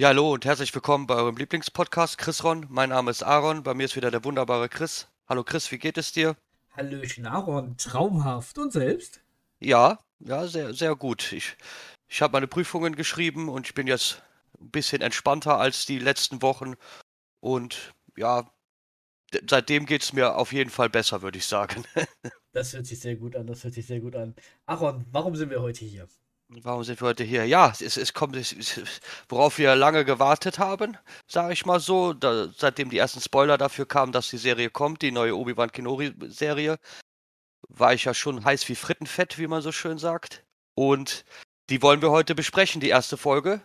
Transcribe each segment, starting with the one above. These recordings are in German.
Ja, hallo und herzlich willkommen bei eurem Lieblingspodcast Chris Ron. Mein Name ist Aaron, bei mir ist wieder der wunderbare Chris. Hallo Chris, wie geht es dir? Hallöchen Aaron, traumhaft. Und selbst? Ja, ja, sehr, sehr gut. Ich, ich habe meine Prüfungen geschrieben und ich bin jetzt ein bisschen entspannter als die letzten Wochen. Und ja, seitdem geht es mir auf jeden Fall besser, würde ich sagen. das hört sich sehr gut an, das hört sich sehr gut an. Aaron, warum sind wir heute hier? Warum sind wir heute hier? Ja, es, es kommt, es, worauf wir lange gewartet haben, sage ich mal so, da, seitdem die ersten Spoiler dafür kamen, dass die Serie kommt, die neue Obi-Wan Kenobi-Serie, war ich ja schon heiß wie Frittenfett, wie man so schön sagt. Und die wollen wir heute besprechen, die erste Folge.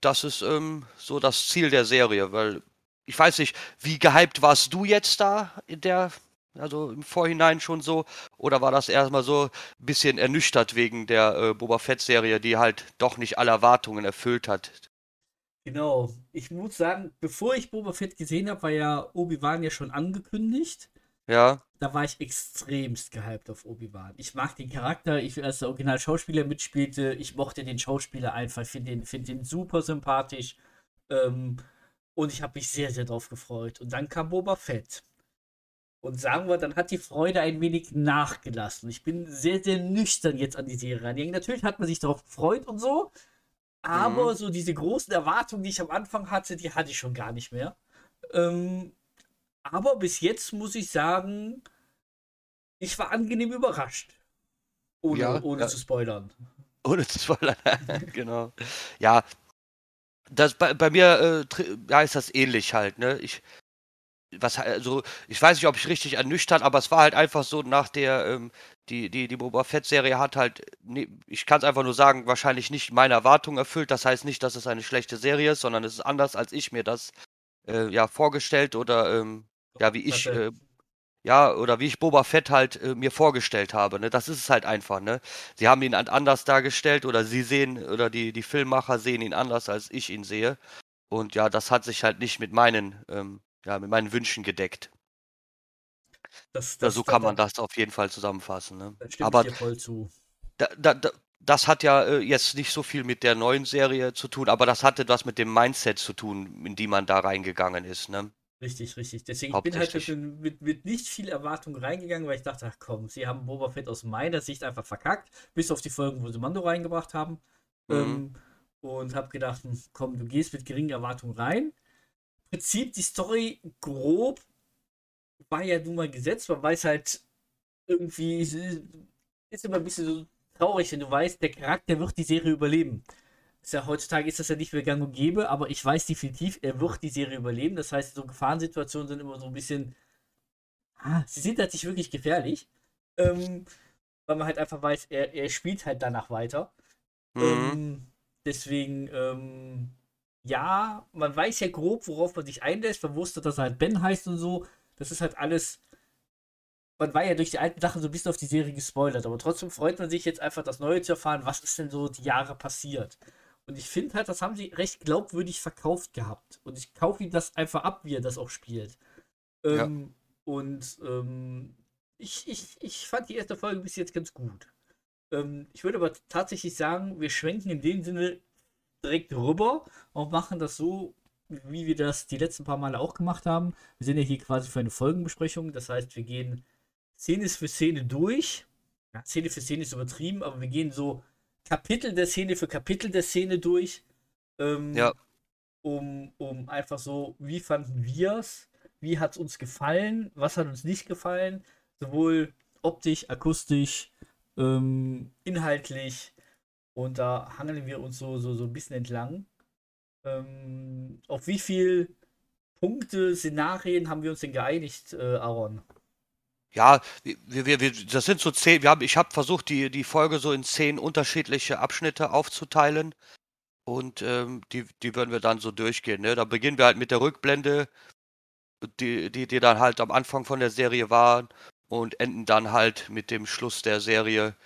Das ist ähm, so das Ziel der Serie, weil ich weiß nicht, wie gehypt warst du jetzt da in der also im Vorhinein schon so? Oder war das erstmal so ein bisschen ernüchtert wegen der äh, Boba Fett-Serie, die halt doch nicht alle Erwartungen erfüllt hat? Genau. Ich muss sagen, bevor ich Boba Fett gesehen habe, war ja Obi-Wan ja schon angekündigt. Ja. Da war ich extremst gehypt auf Obi-Wan. Ich mag den Charakter, ich als der Original-Schauspieler mitspielte, ich mochte den Schauspieler einfach, finde den, find den super sympathisch. Ähm, und ich habe mich sehr, sehr drauf gefreut. Und dann kam Boba Fett. Und sagen wir, dann hat die Freude ein wenig nachgelassen. Ich bin sehr, sehr nüchtern jetzt an die Serie rangegangen. Natürlich hat man sich darauf gefreut und so, aber mhm. so diese großen Erwartungen, die ich am Anfang hatte, die hatte ich schon gar nicht mehr. Ähm, aber bis jetzt muss ich sagen, ich war angenehm überrascht. Ohne, ja, ohne ja. zu spoilern. Ohne zu spoilern, genau. Ja, das bei, bei mir äh, ja, ist das ähnlich halt, ne? Ich was also ich weiß nicht, ob ich richtig ernüchtert, aber es war halt einfach so nach der ähm, die die die Boba Fett Serie hat halt ne, ich kann es einfach nur sagen, wahrscheinlich nicht meine Erwartungen erfüllt. Das heißt nicht, dass es eine schlechte Serie ist, sondern es ist anders als ich mir das äh, ja vorgestellt oder ähm, ja, wie ich äh, ja, oder wie ich Boba Fett halt äh, mir vorgestellt habe, ne? Das ist es halt einfach, ne? Sie haben ihn anders dargestellt oder sie sehen oder die die Filmmacher sehen ihn anders als ich ihn sehe. Und ja, das hat sich halt nicht mit meinen ähm, ja, mit meinen Wünschen gedeckt. Das, das, ja, so kann man das auf jeden Fall zusammenfassen. Ne? Aber voll zu. Da, da, da, das hat ja äh, jetzt nicht so viel mit der neuen Serie zu tun, aber das hatte was mit dem Mindset zu tun, in die man da reingegangen ist. Ne? Richtig, richtig. Deswegen bin ich halt mit, mit, mit, nicht viel Erwartung reingegangen, weil ich dachte, ach komm, sie haben Boba Fett aus meiner Sicht einfach verkackt, bis auf die Folgen, wo sie Mando reingebracht haben. Mhm. Ähm, und habe gedacht, hm, komm, du gehst mit geringen Erwartungen rein. Prinzip die Story grob war ja nun mal gesetzt. Man weiß halt irgendwie, ist immer ein bisschen so traurig, wenn du weißt, der Charakter wird die Serie überleben. Ist ja, heutzutage ist das ja nicht mehr gang und gäbe, aber ich weiß definitiv, er wird die Serie überleben. Das heißt, so Gefahrensituationen sind immer so ein bisschen. Ah, sie sind halt nicht wirklich gefährlich. Ähm, weil man halt einfach weiß, er, er spielt halt danach weiter. Mhm. Ähm, deswegen, ähm, ja, man weiß ja grob, worauf man sich einlässt. Man wusste, dass er halt Ben heißt und so. Das ist halt alles. Man war ja durch die alten Sachen so ein bisschen auf die Serie gespoilert, aber trotzdem freut man sich jetzt einfach, das Neue zu erfahren, was ist denn so die Jahre passiert. Und ich finde halt, das haben sie recht glaubwürdig verkauft gehabt. Und ich kaufe ihm das einfach ab, wie er das auch spielt. Ähm, ja. Und ähm, ich, ich, ich fand die erste Folge bis jetzt ganz gut. Ähm, ich würde aber tatsächlich sagen, wir schwenken in dem Sinne direkt rüber und machen das so, wie wir das die letzten paar Male auch gemacht haben. Wir sind ja hier quasi für eine Folgenbesprechung. Das heißt, wir gehen Szene für Szene durch. Ja, Szene für Szene ist übertrieben, aber wir gehen so Kapitel der Szene für Kapitel der Szene durch. Ähm, ja. Um, um einfach so, wie fanden wir es? Wie hat es uns gefallen? Was hat uns nicht gefallen? Sowohl optisch, akustisch, ähm, inhaltlich. Und da hangeln wir uns so, so, so ein bisschen entlang. Ähm, auf wie viele Punkte, Szenarien haben wir uns denn geeinigt, äh, Aaron? Ja, wir, wir, wir, das sind so zehn, wir haben, ich habe versucht, die, die Folge so in zehn unterschiedliche Abschnitte aufzuteilen. Und ähm, die, die würden wir dann so durchgehen. Ne? Da beginnen wir halt mit der Rückblende, die, die, die dann halt am Anfang von der Serie waren und enden dann halt mit dem Schluss der Serie,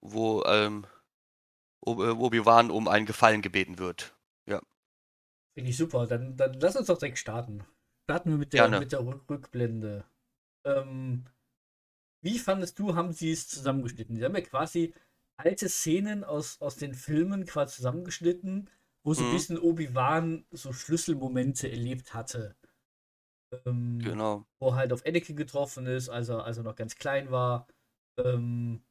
wo ähm, äh, Obi-Wan um einen Gefallen gebeten wird. Ja. Finde ich super. Dann, dann lass uns doch direkt starten. Starten wir mit der, mit der Rückblende. Ähm, wie fandest du, haben sie es zusammengeschnitten? Sie haben ja quasi alte Szenen aus, aus den Filmen quasi zusammengeschnitten wo so mhm. ein bisschen Obi-Wan so Schlüsselmomente erlebt hatte. Ähm, genau. Wo halt auf Anakin getroffen ist, als er, als er noch ganz klein war. Ähm,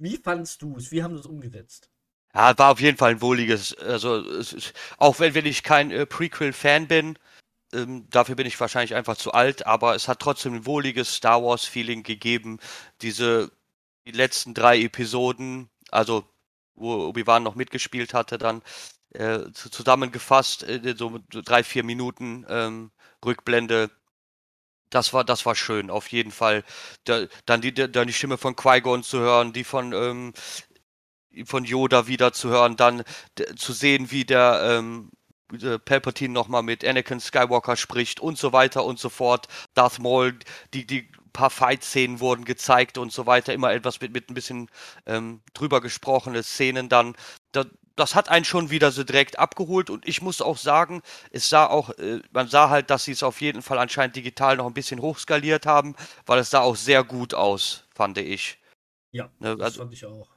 wie fandest du es? Wie haben sie es umgesetzt? Ja, war auf jeden Fall ein wohliges, also auch wenn, wenn ich kein äh, Prequel-Fan bin, ähm, dafür bin ich wahrscheinlich einfach zu alt, aber es hat trotzdem ein wohliges Star Wars-Feeling gegeben. Diese die letzten drei Episoden, also wo Obi-Wan noch mitgespielt hatte, dann äh, zusammengefasst, äh, so drei, vier Minuten ähm, Rückblende. Das war, das war schön, auf jeden Fall. Da, dann, die, dann die Stimme von Qui-Gon zu hören, die von, ähm, von Yoda wieder zu hören, dann zu sehen, wie der ähm, Palpatine nochmal mit Anakin Skywalker spricht und so weiter und so fort. Darth Maul, die, die paar Fight-Szenen wurden gezeigt und so weiter, immer etwas mit, mit ein bisschen ähm, drüber gesprochene Szenen dann. Da, das hat einen schon wieder so direkt abgeholt und ich muss auch sagen, es sah auch, äh, man sah halt, dass sie es auf jeden Fall anscheinend digital noch ein bisschen hochskaliert haben, weil es sah auch sehr gut aus, fand ich. Ja, ne, das also, fand ich auch.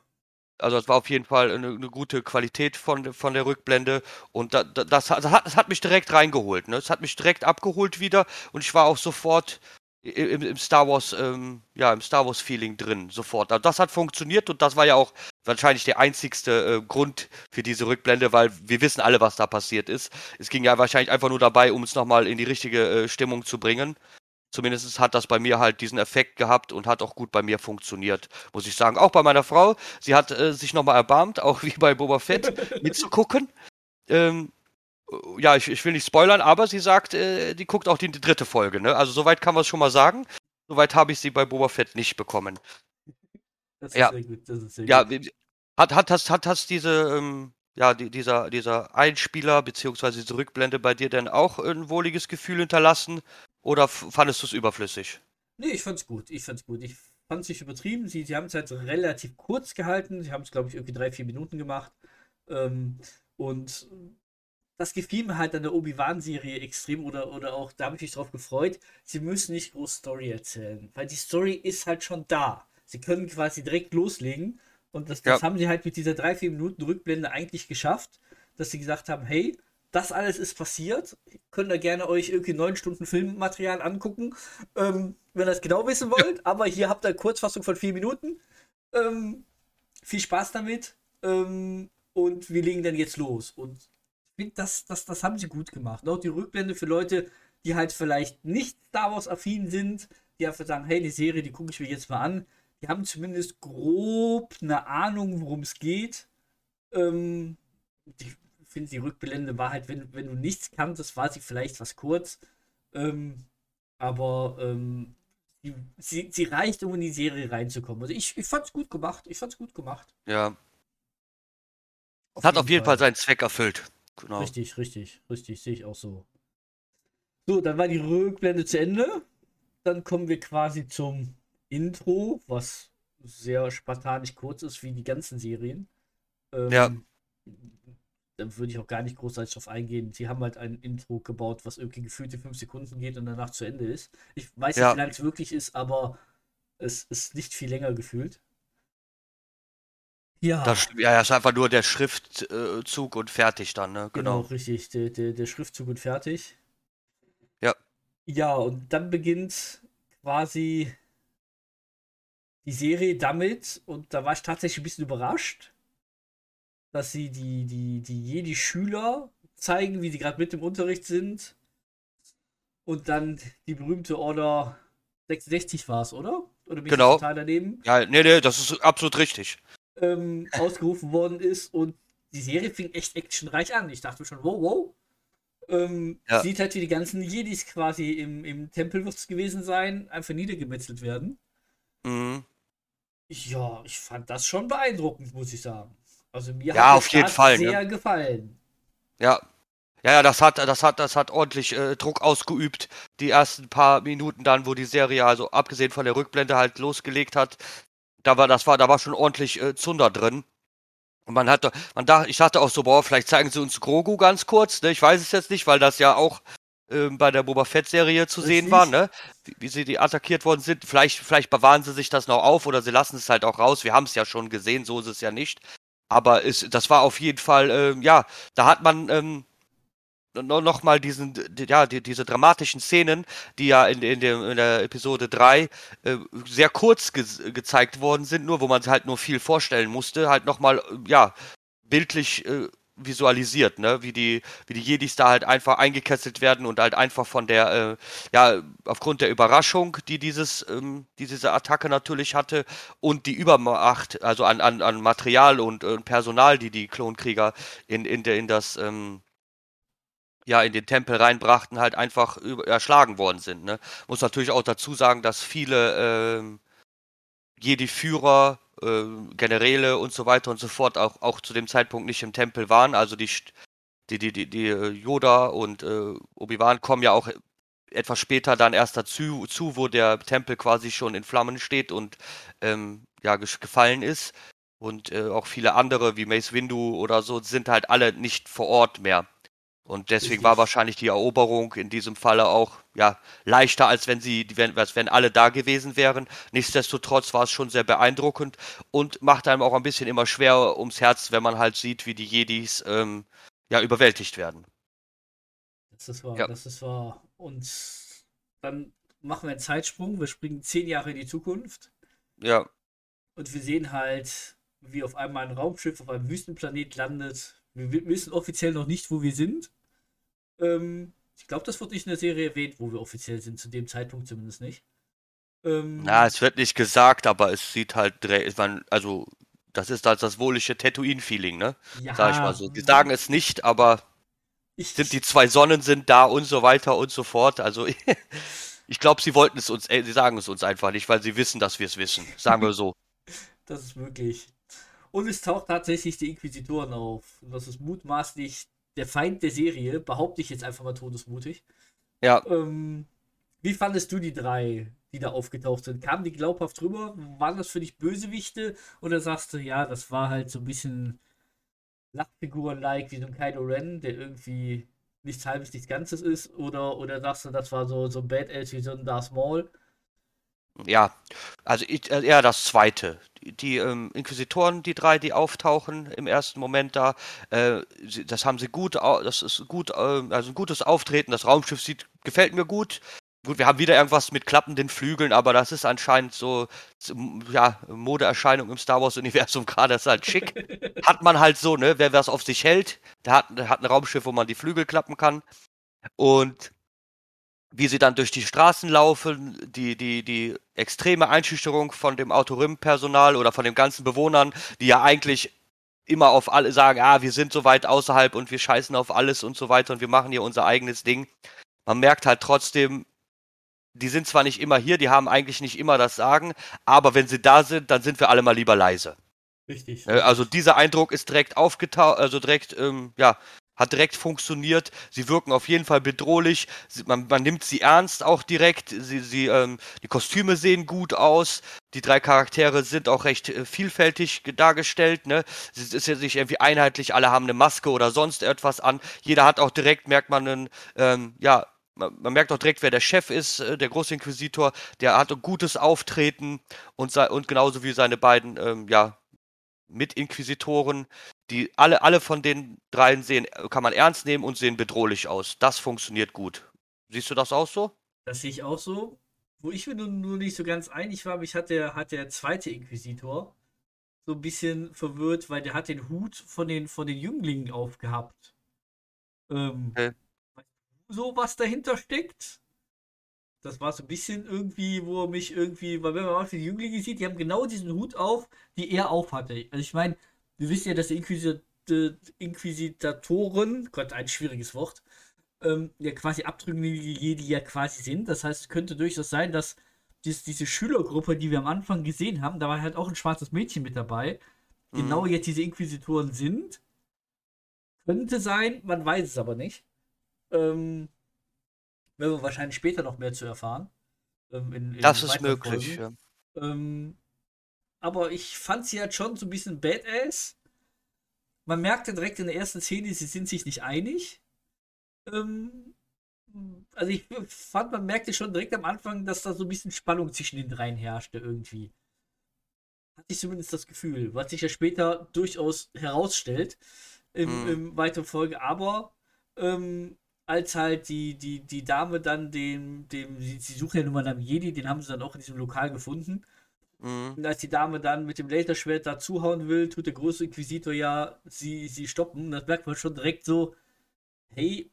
Also es war auf jeden Fall eine, eine, gute Qualität von, von der Rückblende und da, da, das, das, hat, das hat mich direkt reingeholt. Ne? Es hat mich direkt abgeholt wieder und ich war auch sofort im, im Star Wars, ähm, ja, im Star Wars Feeling drin, sofort. Also das hat funktioniert und das war ja auch wahrscheinlich der einzigste äh, Grund für diese Rückblende, weil wir wissen alle, was da passiert ist. Es ging ja wahrscheinlich einfach nur dabei, um es nochmal in die richtige äh, Stimmung zu bringen. Zumindest hat das bei mir halt diesen Effekt gehabt und hat auch gut bei mir funktioniert, muss ich sagen. Auch bei meiner Frau. Sie hat äh, sich nochmal erbarmt, auch wie bei Boba Fett, mitzugucken. Ähm, ja, ich, ich will nicht spoilern, aber sie sagt, äh, die guckt auch die, die, dritte Folge, ne? Also soweit kann man es schon mal sagen. Soweit habe ich sie bei Boba Fett nicht bekommen. Das ist ja. sehr gut, das ist sehr ja, gut. Hat, hat, hast, hat, hast diese, ähm, ja, die, dieser, dieser Einspieler beziehungsweise diese Rückblende bei dir denn auch ein wohliges Gefühl hinterlassen oder fandest du es überflüssig? Nee, ich fand's gut. Ich fand's gut. Ich fand es nicht übertrieben. Sie, sie haben es halt relativ kurz gehalten. Sie haben es, glaube ich, irgendwie drei, vier Minuten gemacht. Ähm, und das gefiel mir halt an der Obi-Wan-Serie extrem oder, oder auch, da habe ich mich drauf gefreut, sie müssen nicht groß Story erzählen, weil die Story ist halt schon da. Sie können quasi direkt loslegen und das, das ja. haben sie halt mit dieser 3-4 Minuten Rückblende eigentlich geschafft, dass sie gesagt haben, hey, das alles ist passiert. Könnt ihr gerne euch irgendwie neun Stunden Filmmaterial angucken, ähm, wenn ihr es genau wissen wollt. Ja. Aber hier habt ihr eine Kurzfassung von vier Minuten. Ähm, viel Spaß damit. Ähm, und wir legen dann jetzt los. Und finde, das, das, das haben sie gut gemacht. Auch die Rückblende für Leute, die halt vielleicht nicht Star Wars-affin sind, die einfach sagen, hey, die Serie, die gucke ich mir jetzt mal an. Die haben zumindest grob eine Ahnung, worum es geht. Ähm, ich finde, die Rückblende war halt, wenn, wenn du nichts kanntest, war sie vielleicht was kurz. Ähm, aber ähm, die, sie, sie reicht, um in die Serie reinzukommen. Also ich, ich fand es gut gemacht. Ich fand es gut gemacht. Ja. Auf Hat auf jeden Fall. Fall seinen Zweck erfüllt. Genau. Richtig, richtig, richtig, sehe ich auch so. So, dann war die Rückblende zu Ende. Dann kommen wir quasi zum Intro, was sehr spartanisch kurz ist, wie die ganzen Serien. Ähm, ja. Da würde ich auch gar nicht großartig drauf eingehen. Sie haben halt ein Intro gebaut, was irgendwie gefühlt in fünf Sekunden geht und danach zu Ende ist. Ich weiß ja. nicht, wie lange es wirklich ist, aber es ist nicht viel länger gefühlt. Ja. Das, ja, ist einfach nur der Schriftzug und fertig dann, ne? Genau, genau richtig. Der, der, der Schriftzug und fertig. Ja. Ja, und dann beginnt quasi die Serie damit, und da war ich tatsächlich ein bisschen überrascht, dass sie die, die, die Jedi-Schüler zeigen, wie sie gerade mit im Unterricht sind. Und dann die berühmte Order 66 war es, oder? Oder bin genau. ich total daneben? Ja, nee, nee, das ist absolut richtig ähm, ausgerufen worden ist. Und die Serie fing echt actionreich an. Ich dachte schon, wow, wow. Ähm, ja. Sieht halt wie die ganzen Jedis quasi im, im Tempel wird es gewesen sein, einfach niedergemetzelt werden. Mhm. Ja, ich fand das schon beeindruckend, muss ich sagen. Also mir ja, hat auf jeden Fall, ne? sehr ne? gefallen. Ja. Ja, das hat, das hat, das hat ordentlich äh, Druck ausgeübt. Die ersten paar Minuten dann, wo die Serie, also abgesehen von der Rückblende halt losgelegt hat, da war, das war, da war schon ordentlich äh, Zunder drin. Und man hatte, man dachte, ich dachte auch so, boah, vielleicht zeigen sie uns Grogu ganz kurz, ne? Ich weiß es jetzt nicht, weil das ja auch ähm, bei der Boba Fett-Serie zu sehen war, ne? Wie, wie, sie die attackiert worden sind. Vielleicht, vielleicht bewahren sie sich das noch auf oder sie lassen es halt auch raus. Wir haben es ja schon gesehen, so ist es ja nicht. Aber ist, das war auf jeden Fall, ähm, ja, da hat man ähm, noch mal diesen, ja, die, diese dramatischen Szenen, die ja in, in, dem, in der Episode 3 äh, sehr kurz ge gezeigt worden sind, nur wo man halt nur viel vorstellen musste, halt noch mal, ja, bildlich äh, visualisiert, ne? Wie die, wie die Jedis da halt einfach eingekesselt werden und halt einfach von der, äh, ja, aufgrund der Überraschung, die dieses, ähm, die diese Attacke natürlich hatte und die Übermacht, also an, an, an Material und, und Personal, die die Klonkrieger in, in, in das, ähm, ja, in den Tempel reinbrachten, halt einfach erschlagen worden sind. Ne? Muss natürlich auch dazu sagen, dass viele ähm, Jedi-Führer äh, Generäle und so weiter und so fort auch, auch zu dem Zeitpunkt nicht im Tempel waren. Also die, die, die, die, die äh, Yoda und äh, Obi-Wan kommen ja auch etwas später dann erst dazu, zu, wo der Tempel quasi schon in Flammen steht und ähm, ja, gefallen ist. Und äh, auch viele andere wie Mace Windu oder so sind halt alle nicht vor Ort mehr. Und deswegen war wahrscheinlich die Eroberung in diesem Falle auch ja leichter, als wenn sie, wenn, als wenn alle da gewesen wären. Nichtsdestotrotz war es schon sehr beeindruckend und macht einem auch ein bisschen immer schwer ums Herz, wenn man halt sieht, wie die Jedis ähm, ja überwältigt werden. Das ist wahr, ja. das ist wahr. Und dann machen wir einen Zeitsprung. Wir springen zehn Jahre in die Zukunft. Ja. Und wir sehen halt, wie auf einmal ein Raumschiff auf einem Wüstenplanet landet wir wissen offiziell noch nicht, wo wir sind. Ähm, ich glaube, das wird nicht in der Serie erwähnt, wo wir offiziell sind, zu dem Zeitpunkt zumindest nicht. Ähm, Na, es wird nicht gesagt, aber es sieht halt, also das ist halt das wohlige Tatooine-Feeling, ne? Ja. Sag ich mal so. Die sagen es nicht, aber ich, sind die zwei Sonnen sind da und so weiter und so fort. Also ich glaube, sie wollten es uns, äh, sie sagen es uns einfach nicht, weil sie wissen, dass wir es wissen. Sagen wir so. Das ist möglich. Und es taucht tatsächlich die Inquisitoren auf. Und das ist mutmaßlich der Feind der Serie, behaupte ich jetzt einfach mal todesmutig. Ja. Ähm, wie fandest du die drei, die da aufgetaucht sind? Kamen die glaubhaft rüber? Waren das für dich Bösewichte? Oder sagst du, ja, das war halt so ein bisschen Lachfiguren-like, wie so ein Kylo Ren, der irgendwie nichts halbes, nichts Ganzes ist? Oder, oder sagst du, das war so, so ein Badass wie so ein Darth Maul? Ja, also ich, äh, eher das zweite. Die, ähm, Inquisitoren, die drei, die auftauchen im ersten Moment da, äh, sie, das haben sie gut, das ist gut, äh, also ein gutes Auftreten. Das Raumschiff sieht, gefällt mir gut. Gut, wir haben wieder irgendwas mit klappenden Flügeln, aber das ist anscheinend so, ja, Modeerscheinung im Star Wars-Universum gerade, ist halt schick. hat man halt so, ne? Wer was auf sich hält, der hat, der hat ein Raumschiff, wo man die Flügel klappen kann. Und wie sie dann durch die Straßen laufen, die, die, die extreme Einschüchterung von dem Autorim-Personal oder von den ganzen Bewohnern, die ja eigentlich immer auf alle sagen, ah, wir sind so weit außerhalb und wir scheißen auf alles und so weiter und wir machen hier unser eigenes Ding. Man merkt halt trotzdem, die sind zwar nicht immer hier, die haben eigentlich nicht immer das Sagen, aber wenn sie da sind, dann sind wir alle mal lieber leise. Richtig. Äh, also dieser Eindruck ist direkt aufgetaucht, also direkt, ähm, ja, hat direkt funktioniert. Sie wirken auf jeden Fall bedrohlich. Sie, man, man, nimmt sie ernst auch direkt. Sie, sie, ähm, die Kostüme sehen gut aus. Die drei Charaktere sind auch recht äh, vielfältig dargestellt. Ne? Es ist ja nicht irgendwie einheitlich. Alle haben eine Maske oder sonst etwas an. Jeder hat auch direkt, merkt man, einen, ähm, ja, man, man, merkt auch direkt, wer der Chef ist, äh, der Großinquisitor. Der hat ein gutes Auftreten und, und genauso wie seine beiden, ähm, ja, Mitinquisitoren, die alle, alle von den dreien sehen, kann man ernst nehmen und sehen bedrohlich aus. Das funktioniert gut. Siehst du das auch so? Das sehe ich auch so. Wo ich mir nur nicht so ganz einig war, mich hat der, hat der zweite Inquisitor so ein bisschen verwirrt, weil der hat den Hut von den, von den Jünglingen aufgehabt. Ähm, okay. So was dahinter steckt? Das war so ein bisschen irgendwie, wo er mich irgendwie, weil wenn man manchmal die Jünglinge sieht, die haben genau diesen Hut auf, die er auf hatte. Also ich meine, wir wissen ja, dass die Inquisit Inquisitatoren, Gott, ein schwieriges Wort, ähm, ja quasi abtrünnige Jedi ja quasi sind. Das heißt, es könnte durchaus sein, dass dies, diese Schülergruppe, die wir am Anfang gesehen haben, da war halt auch ein schwarzes Mädchen mit dabei, mhm. genau jetzt diese Inquisitoren sind. Könnte sein, man weiß es aber nicht. Ähm, werden wir wahrscheinlich später noch mehr zu erfahren. Ähm, in, in das ist möglich, ja. ähm, aber ich fand sie halt schon so ein bisschen badass. Man merkte direkt in der ersten Szene, sie sind sich nicht einig. Ähm, also ich fand, man merkte schon direkt am Anfang, dass da so ein bisschen Spannung zwischen den dreien herrschte irgendwie. Hatte ich zumindest das Gefühl, was sich ja später durchaus herausstellt im, mhm. im weiteren Folge. Aber ähm, als halt die, die, die Dame dann dem, dem, sie, sie suchen ja nun mal nach Jedi, den haben sie dann auch in diesem Lokal gefunden. Mhm. Und als die Dame dann mit dem Laserschwert da zuhauen will, tut der große Inquisitor ja sie, sie stoppen. Das merkt man schon direkt so, hey,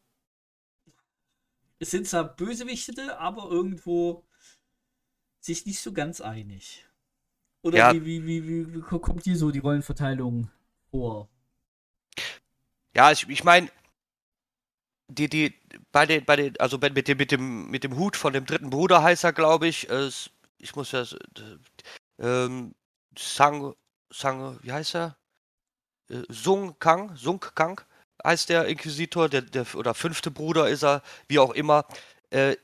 es sind zwar Bösewichte, aber irgendwo sich nicht so ganz einig. Oder ja. wie, wie, wie, wie, kommt dir so die Rollenverteilung vor? Ja, ich, ich meine, die, die, bei den, bei den, also mit dem, mit dem, mit dem Hut von dem dritten Bruder heißt er, glaube ich, es, ich muss ja, ähm, Sang, Sang, wie heißt er? Äh, Sung Kang, Sung Kang heißt der Inquisitor, der, der, oder fünfte Bruder ist er, wie auch immer. Äh,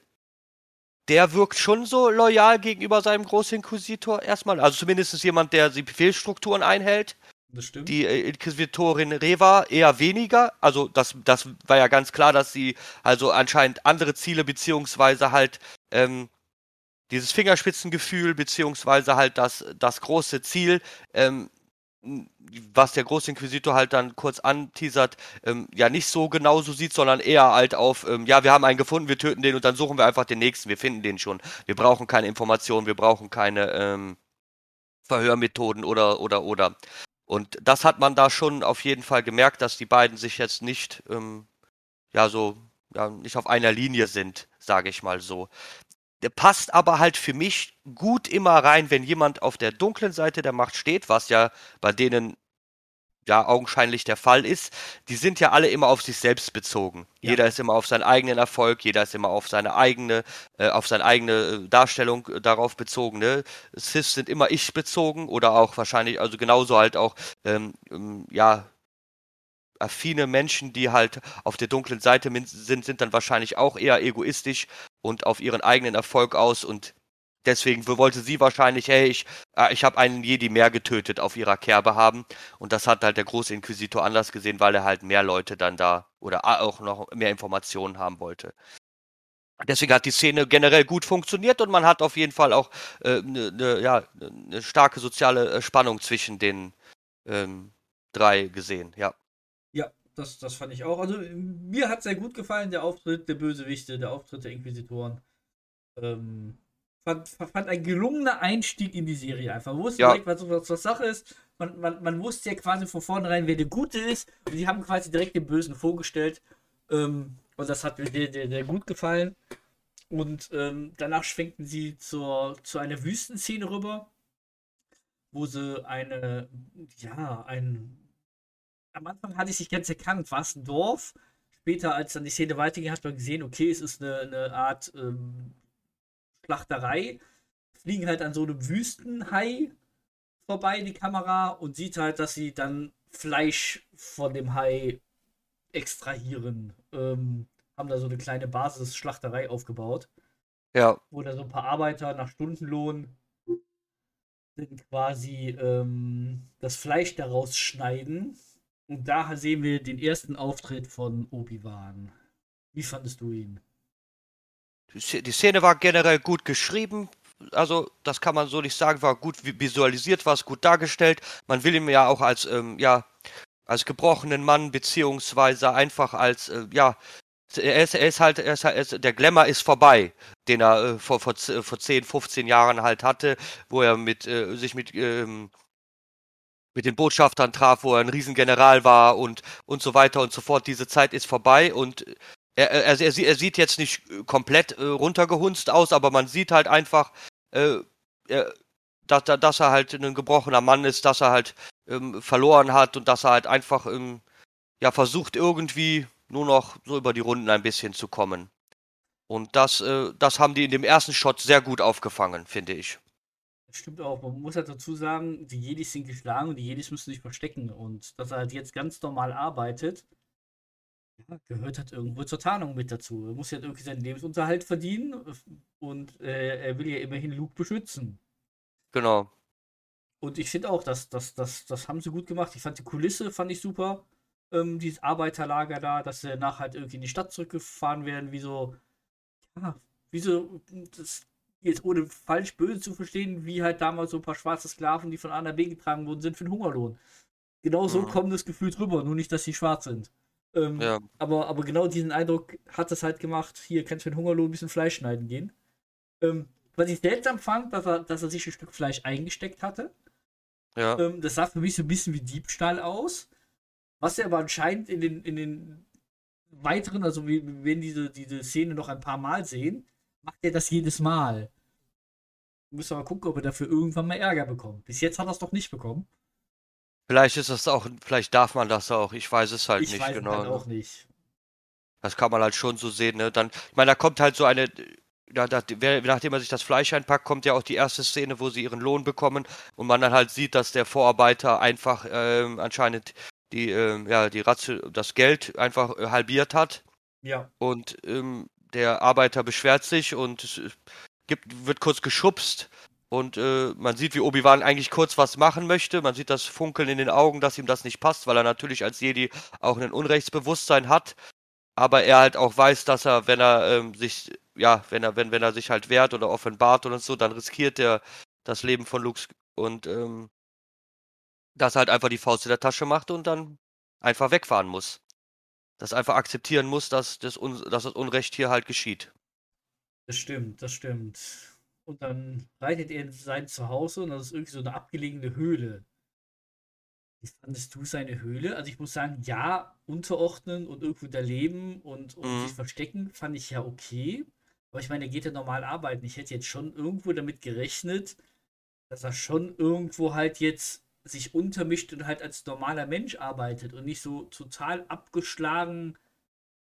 der wirkt schon so loyal gegenüber seinem Großinquisitor erstmal. Also zumindest jemand, der die Befehlsstrukturen einhält. Die äh, Inquisitorin Reva eher weniger. Also das, das war ja ganz klar, dass sie also anscheinend andere Ziele beziehungsweise halt ähm, dieses Fingerspitzengefühl beziehungsweise halt das, das große Ziel ähm, was der Großinquisitor halt dann kurz anteasert, ähm, ja nicht so genau so sieht, sondern eher halt auf, ähm, ja, wir haben einen gefunden, wir töten den und dann suchen wir einfach den nächsten, wir finden den schon. Wir brauchen keine Informationen, wir brauchen keine ähm, Verhörmethoden oder, oder, oder. Und das hat man da schon auf jeden Fall gemerkt, dass die beiden sich jetzt nicht, ähm, ja, so, ja, nicht auf einer Linie sind, sage ich mal so der passt aber halt für mich gut immer rein, wenn jemand auf der dunklen Seite der Macht steht, was ja bei denen ja augenscheinlich der Fall ist. Die sind ja alle immer auf sich selbst bezogen. Ja. Jeder ist immer auf seinen eigenen Erfolg, jeder ist immer auf seine eigene, äh, auf seine eigene äh, Darstellung äh, darauf bezogen. Ne? Siths sind immer ich bezogen oder auch wahrscheinlich, also genauso halt auch, ähm, ähm, ja, affine Menschen, die halt auf der dunklen Seite sind, sind dann wahrscheinlich auch eher egoistisch und auf ihren eigenen Erfolg aus und deswegen wollte sie wahrscheinlich, hey, ich, äh, ich habe einen Jedi mehr getötet auf ihrer Kerbe haben und das hat halt der große Inquisitor anders gesehen, weil er halt mehr Leute dann da oder auch noch mehr Informationen haben wollte. Deswegen hat die Szene generell gut funktioniert und man hat auf jeden Fall auch eine äh, ne, ne, ja, ne starke soziale äh, Spannung zwischen den ähm, drei gesehen, ja. Das, das fand ich auch. Also mir hat sehr gut gefallen, der Auftritt der Bösewichte, der Auftritt der Inquisitoren. Ähm, fand, fand ein gelungener Einstieg in die Serie einfach. Man wusste ja. direkt, was, was, was Sache ist. Man, man, man wusste ja quasi von vornherein, wer der Gute ist. Und die haben quasi direkt den Bösen vorgestellt. Ähm, und das hat mir sehr, sehr, sehr gut gefallen. Und ähm, danach schwenkten sie zur, zu einer Wüstenszene rüber, wo sie eine, ja, ein am Anfang hatte ich nicht ganz erkannt, war es ein Dorf. Später, als dann die Szene weiterging, hat man gesehen, okay, es ist eine, eine Art ähm, Schlachterei. Fliegen halt an so einem Wüstenhai vorbei, die Kamera, und sieht halt, dass sie dann Fleisch von dem Hai extrahieren. Ähm, haben da so eine kleine Basis-Schlachterei aufgebaut. Ja. Wo da so ein paar Arbeiter nach Stundenlohn quasi ähm, das Fleisch daraus schneiden und da sehen wir den ersten Auftritt von Obi-Wan. Wie fandest du ihn? Die Szene war generell gut geschrieben. Also, das kann man so nicht sagen, war gut visualisiert, war es gut dargestellt. Man will ihn ja auch als, ähm, ja, als gebrochenen Mann, beziehungsweise einfach als, äh, ja, er ist, er ist halt, er ist, er ist, der Glamour ist vorbei, den er äh, vor, vor, vor 10, 15 Jahren halt hatte, wo er mit, äh, sich mit, ähm, mit den Botschaftern traf, wo er ein Riesengeneral war und, und so weiter und so fort. Diese Zeit ist vorbei und er, er, er, er sieht jetzt nicht komplett äh, runtergehunzt aus, aber man sieht halt einfach, äh, er, dass, dass er halt ein gebrochener Mann ist, dass er halt ähm, verloren hat und dass er halt einfach ähm, ja versucht irgendwie nur noch so über die Runden ein bisschen zu kommen. Und das, äh, das haben die in dem ersten Shot sehr gut aufgefangen, finde ich. Stimmt auch. Man muss halt dazu sagen, die Jedis sind geschlagen und die Jedis müssen sich verstecken. Und dass er halt jetzt ganz normal arbeitet, ja, gehört halt irgendwo zur Tarnung mit dazu. Er muss ja halt irgendwie seinen Lebensunterhalt verdienen und äh, er will ja immerhin Luke beschützen. Genau. Und ich finde auch, dass das, das, das haben sie gut gemacht. Ich fand die Kulisse, fand ich super. Ähm, dieses Arbeiterlager da, dass sie nachher halt irgendwie in die Stadt zurückgefahren werden, wie so, ja, wie so, das jetzt ohne falsch böse zu verstehen, wie halt damals so ein paar schwarze Sklaven, die von A nach B getragen worden sind, für den Hungerlohn. Genau so mhm. kommt das Gefühl drüber, nur nicht, dass sie schwarz sind. Ähm, ja. aber, aber genau diesen Eindruck hat es halt gemacht, hier kannst du für den Hungerlohn ein bisschen Fleisch schneiden gehen. Ähm, was ich seltsam fand, dass er, dass er sich ein Stück Fleisch eingesteckt hatte. Ja. Ähm, das sah für mich so ein bisschen wie Diebstahl aus. Was er aber anscheinend in den, in den weiteren, also wir werden diese, diese Szene noch ein paar Mal sehen, macht er das jedes Mal. Müssen wir mal gucken, ob er dafür irgendwann mal Ärger bekommt. Bis jetzt hat er es doch nicht bekommen. Vielleicht ist das auch, vielleicht darf man das auch, ich weiß es halt ich nicht weiß genau. Halt auch nicht. Das kann man halt schon so sehen, ne? Dann, ich meine, da kommt halt so eine, ja, da, nachdem er sich das Fleisch einpackt, kommt ja auch die erste Szene, wo sie ihren Lohn bekommen und man dann halt sieht, dass der Vorarbeiter einfach ähm, anscheinend die, ähm, ja, die Ratio, das Geld einfach äh, halbiert hat. Ja. Und ähm, der Arbeiter beschwert sich und gibt, wird kurz geschubst und äh, man sieht, wie Obi-Wan eigentlich kurz was machen möchte. Man sieht das Funkeln in den Augen, dass ihm das nicht passt, weil er natürlich als Jedi auch ein Unrechtsbewusstsein hat. Aber er halt auch weiß, dass er, wenn er ähm, sich ja, wenn er, wenn, wenn er sich halt wehrt oder offenbart und so, dann riskiert er das Leben von Luke und ähm, dass er halt einfach die Faust in der Tasche macht und dann einfach wegfahren muss. Das einfach akzeptieren muss, dass das, Un dass das Unrecht hier halt geschieht. Das stimmt, das stimmt. Und dann reitet er in sein Zuhause und das ist irgendwie so eine abgelegene Höhle. Wie fandest du seine Höhle? Also ich muss sagen, ja, unterordnen und irgendwo da leben und, und mhm. sich verstecken, fand ich ja okay. Aber ich meine, er geht ja normal arbeiten. Ich hätte jetzt schon irgendwo damit gerechnet, dass er schon irgendwo halt jetzt sich untermischt und halt als normaler Mensch arbeitet und nicht so total abgeschlagen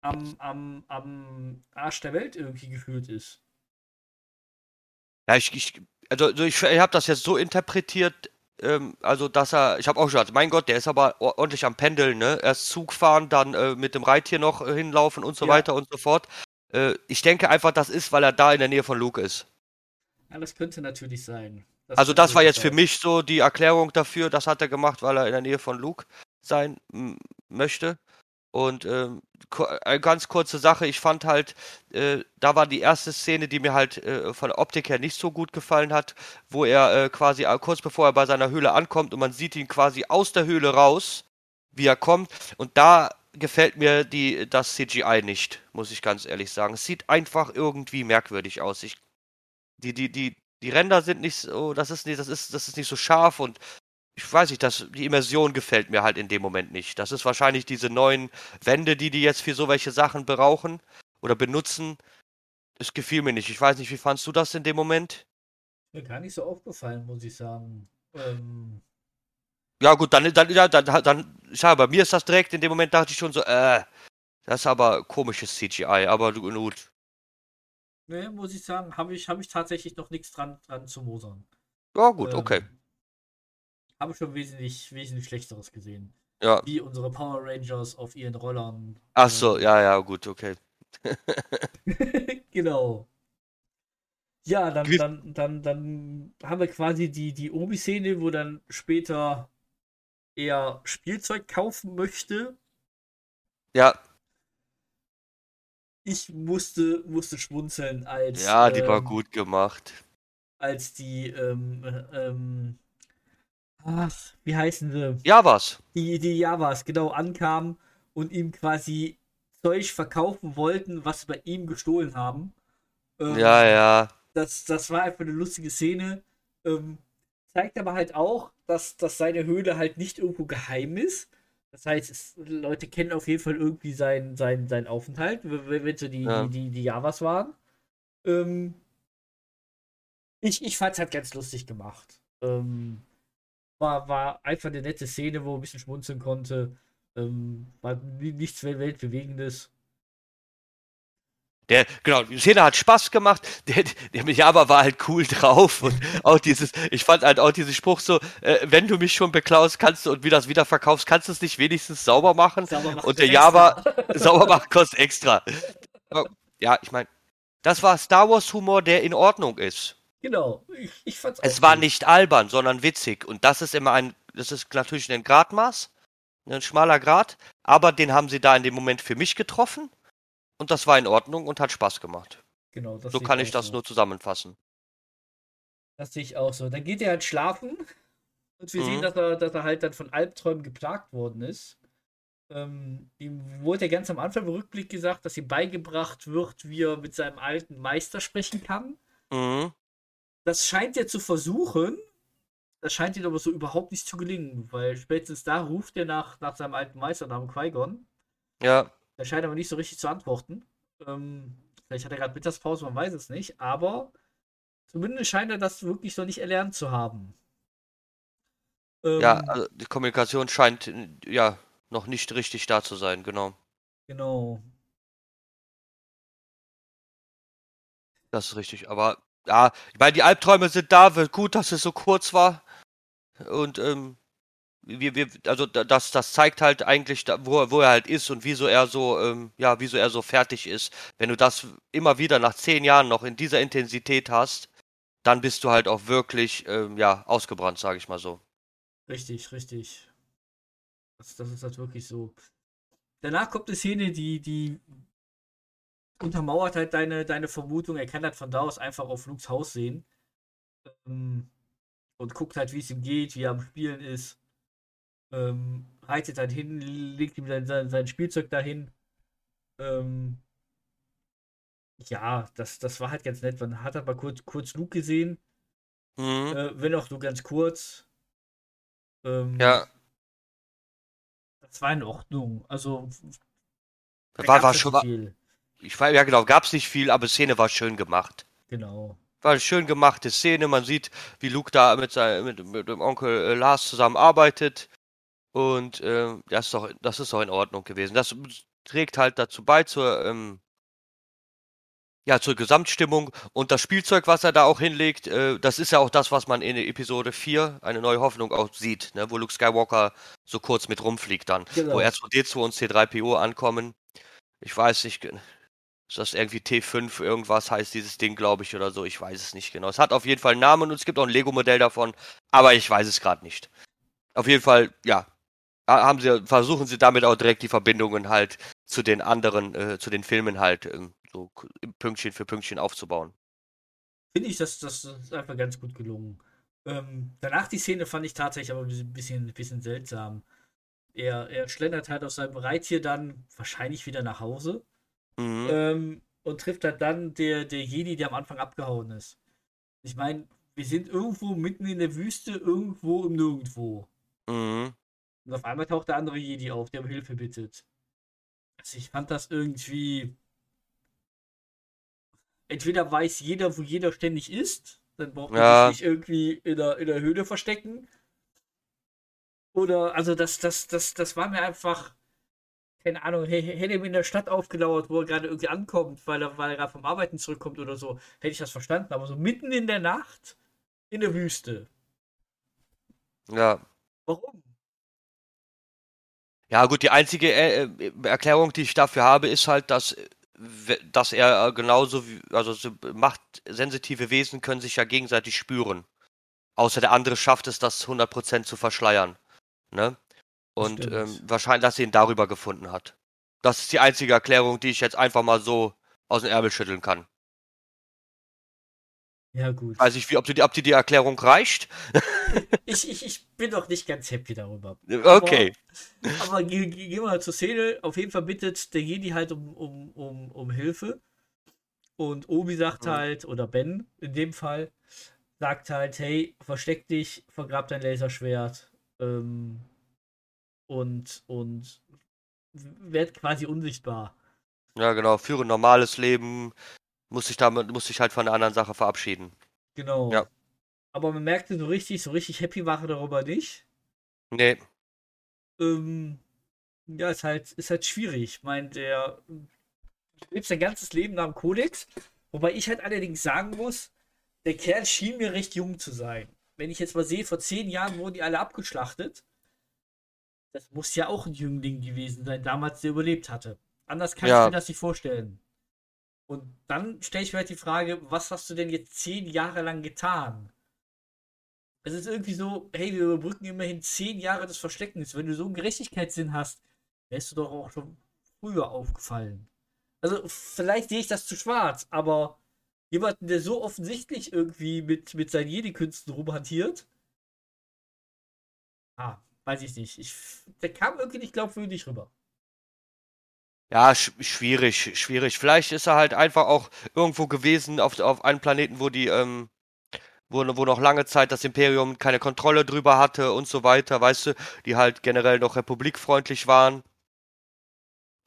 am, am, am Arsch der Welt irgendwie gefühlt ist. Ja, ich, ich also, also ich, ich habe das jetzt so interpretiert, ähm, also dass er, ich habe auch schon gesagt, mein Gott, der ist aber ordentlich am Pendeln, ne? Erst Zug fahren, dann äh, mit dem Reittier noch äh, hinlaufen und so ja. weiter und so fort. Äh, ich denke einfach, das ist, weil er da in der Nähe von Luke ist. Ja, das könnte natürlich sein. Das also das war jetzt sein. für mich so die Erklärung dafür, das hat er gemacht, weil er in der Nähe von Luke sein möchte. Und ähm, ganz kurze Sache, ich fand halt, äh, da war die erste Szene, die mir halt äh, von der Optik her nicht so gut gefallen hat, wo er äh, quasi äh, kurz bevor er bei seiner Höhle ankommt und man sieht ihn quasi aus der Höhle raus, wie er kommt. Und da gefällt mir die, das CGI nicht, muss ich ganz ehrlich sagen. Es sieht einfach irgendwie merkwürdig aus. Ich, die, die, die, die Ränder sind nicht so, das ist nicht, das ist, das ist nicht so scharf und ich weiß nicht, das, die Immersion gefällt mir halt in dem Moment nicht. Das ist wahrscheinlich diese neuen Wände, die die jetzt für so welche Sachen brauchen oder benutzen. Das gefiel mir nicht. Ich weiß nicht, wie fandst du das in dem Moment? Mir gar nicht so aufgefallen, muss ich sagen. Ähm, ja, gut, dann, dann, ja, dann, dann, schau, bei mir ist das direkt, in dem Moment dachte ich schon so, äh, das ist aber komisches CGI, aber gut. Ne, muss ich sagen, habe ich, hab ich tatsächlich noch nichts dran, dran zu mosern. Ja, gut, ähm, okay. Habe schon wesentlich, wesentlich Schlechteres gesehen. Ja. Wie unsere Power Rangers auf ihren Rollern. Ach so, äh, ja, ja, gut, okay. genau. Ja, dann, dann, dann, dann haben wir quasi die, die Obi-Szene, wo dann später er Spielzeug kaufen möchte. Ja. Ich musste, musste schmunzeln, als. Ja, die ähm, war gut gemacht. Als die, ähm, ähm, ach, wie heißen sie? Javas. Die, die Javas, genau, ankamen und ihm quasi Zeug verkaufen wollten, was sie bei ihm gestohlen haben. Ähm, ja, ja. Das, das war einfach eine lustige Szene. Ähm, zeigt aber halt auch, dass, dass seine Höhle halt nicht irgendwo geheim ist. Das heißt, es, Leute kennen auf jeden Fall irgendwie seinen sein, sein Aufenthalt, wenn so die, ja. die, die, die Javas waren. Ähm, ich ich fand es halt ganz lustig gemacht. Ähm, war, war einfach eine nette Szene, wo man ein bisschen schmunzeln konnte. Ähm, war nichts Weltbewegendes. Der, genau, die Szene hat Spaß gemacht. Der, der Java war halt cool drauf und auch dieses, ich fand halt auch diesen Spruch so, äh, wenn du mich schon beklaust, kannst du und wieder das wieder verkaufst, kannst du es nicht wenigstens sauber machen. Sauber und der Java sauber machen kostet extra. Ja, ich meine, das war Star Wars Humor, der in Ordnung ist. Genau, ich, ich fand's Es war nicht albern, sondern witzig und das ist immer ein, das ist natürlich ein Gradmaß, ein schmaler Grad, aber den haben sie da in dem Moment für mich getroffen und das war in Ordnung und hat Spaß gemacht. Genau, so kann ich das so. nur zusammenfassen. Das sehe ich auch so. Dann geht er halt schlafen und wir mhm. sehen, dass er, dass er halt dann von Albträumen geplagt worden ist. Ähm, ihm wurde ja ganz am Anfang im Rückblick gesagt, dass ihm beigebracht wird, wie er mit seinem alten Meister sprechen kann. Mhm. Das scheint er zu versuchen. Das scheint ihm aber so überhaupt nicht zu gelingen, weil spätestens da ruft er nach, nach seinem alten Meister, nach Qui-Gon. Ja. Er scheint aber nicht so richtig zu antworten. Ähm, vielleicht hat er gerade Mittagspause, man weiß es nicht, aber zumindest scheint er das wirklich so nicht erlernt zu haben. Ähm, ja, also die Kommunikation scheint ja noch nicht richtig da zu sein, genau. Genau. Das ist richtig, aber ja, ich meine, die Albträume sind da, gut, dass es so kurz war. Und ähm, wir, wir, also das, das zeigt halt eigentlich, wo, wo er halt ist und wieso er so, ähm, ja, wieso er so fertig ist. Wenn du das immer wieder nach zehn Jahren noch in dieser Intensität hast, dann bist du halt auch wirklich, ähm, ja, ausgebrannt, sage ich mal so. Richtig, richtig. Das, das ist halt wirklich so. Danach kommt eine Szene, die, die untermauert halt deine, deine Vermutung. Er kann halt von da aus einfach auf Lukes Haus sehen. Ähm, und guckt halt, wie es ihm geht, wie er am Spielen ist. Ähm, reitet halt hin, legt ihm sein, sein, sein Spielzeug dahin. Ähm, ja, das, das war halt ganz nett. Man hat halt mal kurz, kurz Luke gesehen. Mhm. Äh, wenn auch nur ganz kurz. Ähm, ja. Das war in Ordnung. Also. Da war, war schon viel. Ich war, ja genau, gab es nicht viel, aber die Szene war schön gemacht. Genau. War eine schön gemachte Szene. Man sieht, wie Luke da mit, seinem, mit, mit dem Onkel äh, Lars zusammenarbeitet. Und äh, das, ist doch, das ist auch in Ordnung gewesen. Das trägt halt dazu bei, zur, ähm, ja, zur Gesamtstimmung. Und das Spielzeug, was er da auch hinlegt, äh, das ist ja auch das, was man in Episode 4, eine neue Hoffnung, auch sieht, ne? wo Luke Skywalker so kurz mit rumfliegt dann. Genau. Wo R2D2 und C3PO ankommen. Ich weiß nicht, ist das irgendwie T5 irgendwas heißt dieses Ding, glaube ich, oder so. Ich weiß es nicht genau. Es hat auf jeden Fall einen Namen und es gibt auch ein Lego-Modell davon, aber ich weiß es gerade nicht. Auf jeden Fall, ja, haben sie, versuchen sie damit auch direkt die Verbindungen halt zu den anderen, äh, zu den Filmen halt ähm, so Pünktchen für Pünktchen aufzubauen. Finde ich, das, das ist einfach ganz gut gelungen. Ähm, danach die Szene fand ich tatsächlich aber ein bisschen, bisschen seltsam. Er, er schlendert halt auf seinem Reittier dann wahrscheinlich wieder nach Hause mhm. ähm, und trifft halt dann der, der Jedi, der am Anfang abgehauen ist. Ich meine, wir sind irgendwo mitten in der Wüste, irgendwo im Nirgendwo. Mhm. Und auf einmal taucht der andere Jedi auf, der um Hilfe bittet. Also ich fand das irgendwie entweder weiß jeder, wo jeder ständig ist, dann braucht man ja. sich nicht irgendwie in der, in der Höhle verstecken. Oder, also das, das, das, das war mir einfach, keine Ahnung, hätte ihm in der Stadt aufgelauert, wo er gerade irgendwie ankommt, weil er, weil er gerade vom Arbeiten zurückkommt oder so, hätte ich das verstanden. Aber so mitten in der Nacht in der Wüste. Ja. Warum? Ja, gut, die einzige äh, äh Erklärung, die ich dafür habe, ist halt, dass dass er genauso wie, also so machtsensitive Wesen können sich ja gegenseitig spüren. Außer der andere schafft es, das 100% zu verschleiern. Ne? Und ähm, wahrscheinlich, dass sie ihn darüber gefunden hat. Das ist die einzige Erklärung, die ich jetzt einfach mal so aus dem Ärmel schütteln kann. Ja, gut. Weiß ich, wie, ob, die, ob die, die Erklärung reicht. ich, ich, ich bin doch nicht ganz happy darüber. Okay. Aber, aber gehen wir mal zur Szene. Auf jeden Fall bittet der Jedi halt um, um, um, um Hilfe. Und Obi sagt mhm. halt, oder Ben in dem Fall, sagt halt, hey, versteck dich, vergrab dein Laserschwert ähm, und, und werd quasi unsichtbar. Ja, genau, führe ein normales Leben, muss sich damit, muss sich halt von der anderen Sache verabschieden. Genau. Ja. Aber man merkte so richtig, so richtig happy war er darüber nicht. Nee. Ähm, ja, ist halt, ist halt schwierig. Ich meine, der lebt sein ganzes Leben nach dem Kodex. Wobei ich halt allerdings sagen muss, der Kerl schien mir recht jung zu sein. Wenn ich jetzt mal sehe, vor zehn Jahren wurden die alle abgeschlachtet. Das muss ja auch ein Jüngling gewesen sein, damals der überlebt hatte. Anders kann ja. ich mir das nicht vorstellen. Und dann stelle ich mir halt die Frage, was hast du denn jetzt zehn Jahre lang getan? Es ist irgendwie so, hey, wir überbrücken immerhin zehn Jahre des Versteckens. Wenn du so einen Gerechtigkeitssinn hast, wärst du doch auch schon früher aufgefallen. Also, vielleicht sehe ich das zu schwarz, aber jemanden, der so offensichtlich irgendwie mit, mit seinen Jedi-Künsten rumhantiert. Ah, weiß ich nicht. Ich, der kam irgendwie nicht glaubwürdig rüber. Ja, sch schwierig, schwierig. Vielleicht ist er halt einfach auch irgendwo gewesen auf, auf einem Planeten, wo die, ähm, wo, wo noch lange Zeit das Imperium keine Kontrolle drüber hatte und so weiter, weißt du, die halt generell noch republikfreundlich waren.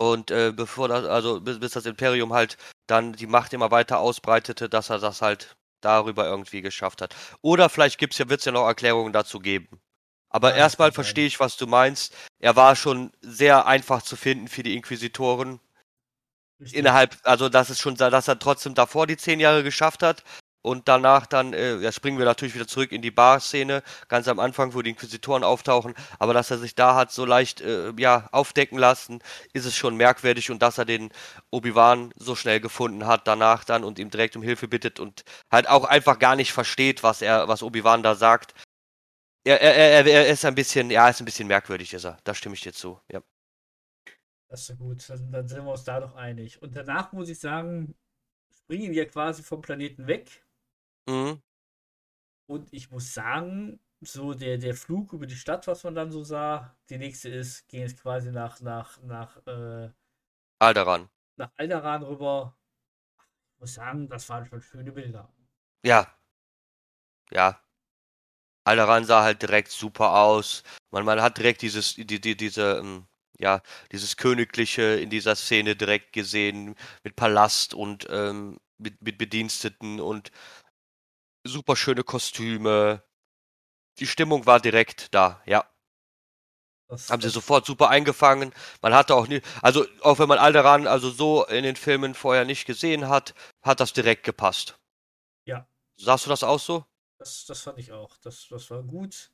Und äh, bevor das, also bis, bis das Imperium halt dann die Macht immer weiter ausbreitete, dass er das halt darüber irgendwie geschafft hat. Oder vielleicht gibt's ja, wird's ja noch Erklärungen dazu geben. Aber ja, erstmal verstehe ich, was du meinst. Er war schon sehr einfach zu finden für die Inquisitoren. Richtig. Innerhalb, also das ist schon, dass er trotzdem davor die zehn Jahre geschafft hat. Und danach dann, äh, ja, springen wir natürlich wieder zurück in die Bar-Szene, ganz am Anfang, wo die Inquisitoren auftauchen. Aber dass er sich da hat so leicht, äh, ja, aufdecken lassen, ist es schon merkwürdig. Und dass er den Obi-Wan so schnell gefunden hat danach dann und ihm direkt um Hilfe bittet und halt auch einfach gar nicht versteht, was er, was Obi-Wan da sagt, er, er, er, ist ein bisschen, ja, ist ein bisschen merkwürdig, ist er. Da stimme ich dir zu, ja. Das ist so gut, dann, dann sind wir uns da doch einig. Und danach muss ich sagen, springen wir quasi vom Planeten weg. Mhm. Und ich muss sagen, so der, der Flug über die Stadt, was man dann so sah, die nächste ist, ging es quasi nach, nach, nach, äh, Alderan. Nach Alderan rüber. Ich muss sagen, das waren schon schöne Bilder. Ja. Ja, Alderan sah halt direkt super aus. Man, man hat direkt dieses, die, die, diese, ähm, ja, dieses Königliche in dieser Szene direkt gesehen, mit Palast und ähm, mit, mit Bediensteten und super schöne Kostüme. Die Stimmung war direkt da, ja. Das haben sie sofort super eingefangen. Man hatte auch nie, also auch wenn man Alderan also so in den Filmen vorher nicht gesehen hat, hat das direkt gepasst. Ja. Sahst du das auch so? Das, das fand ich auch. Das, das war gut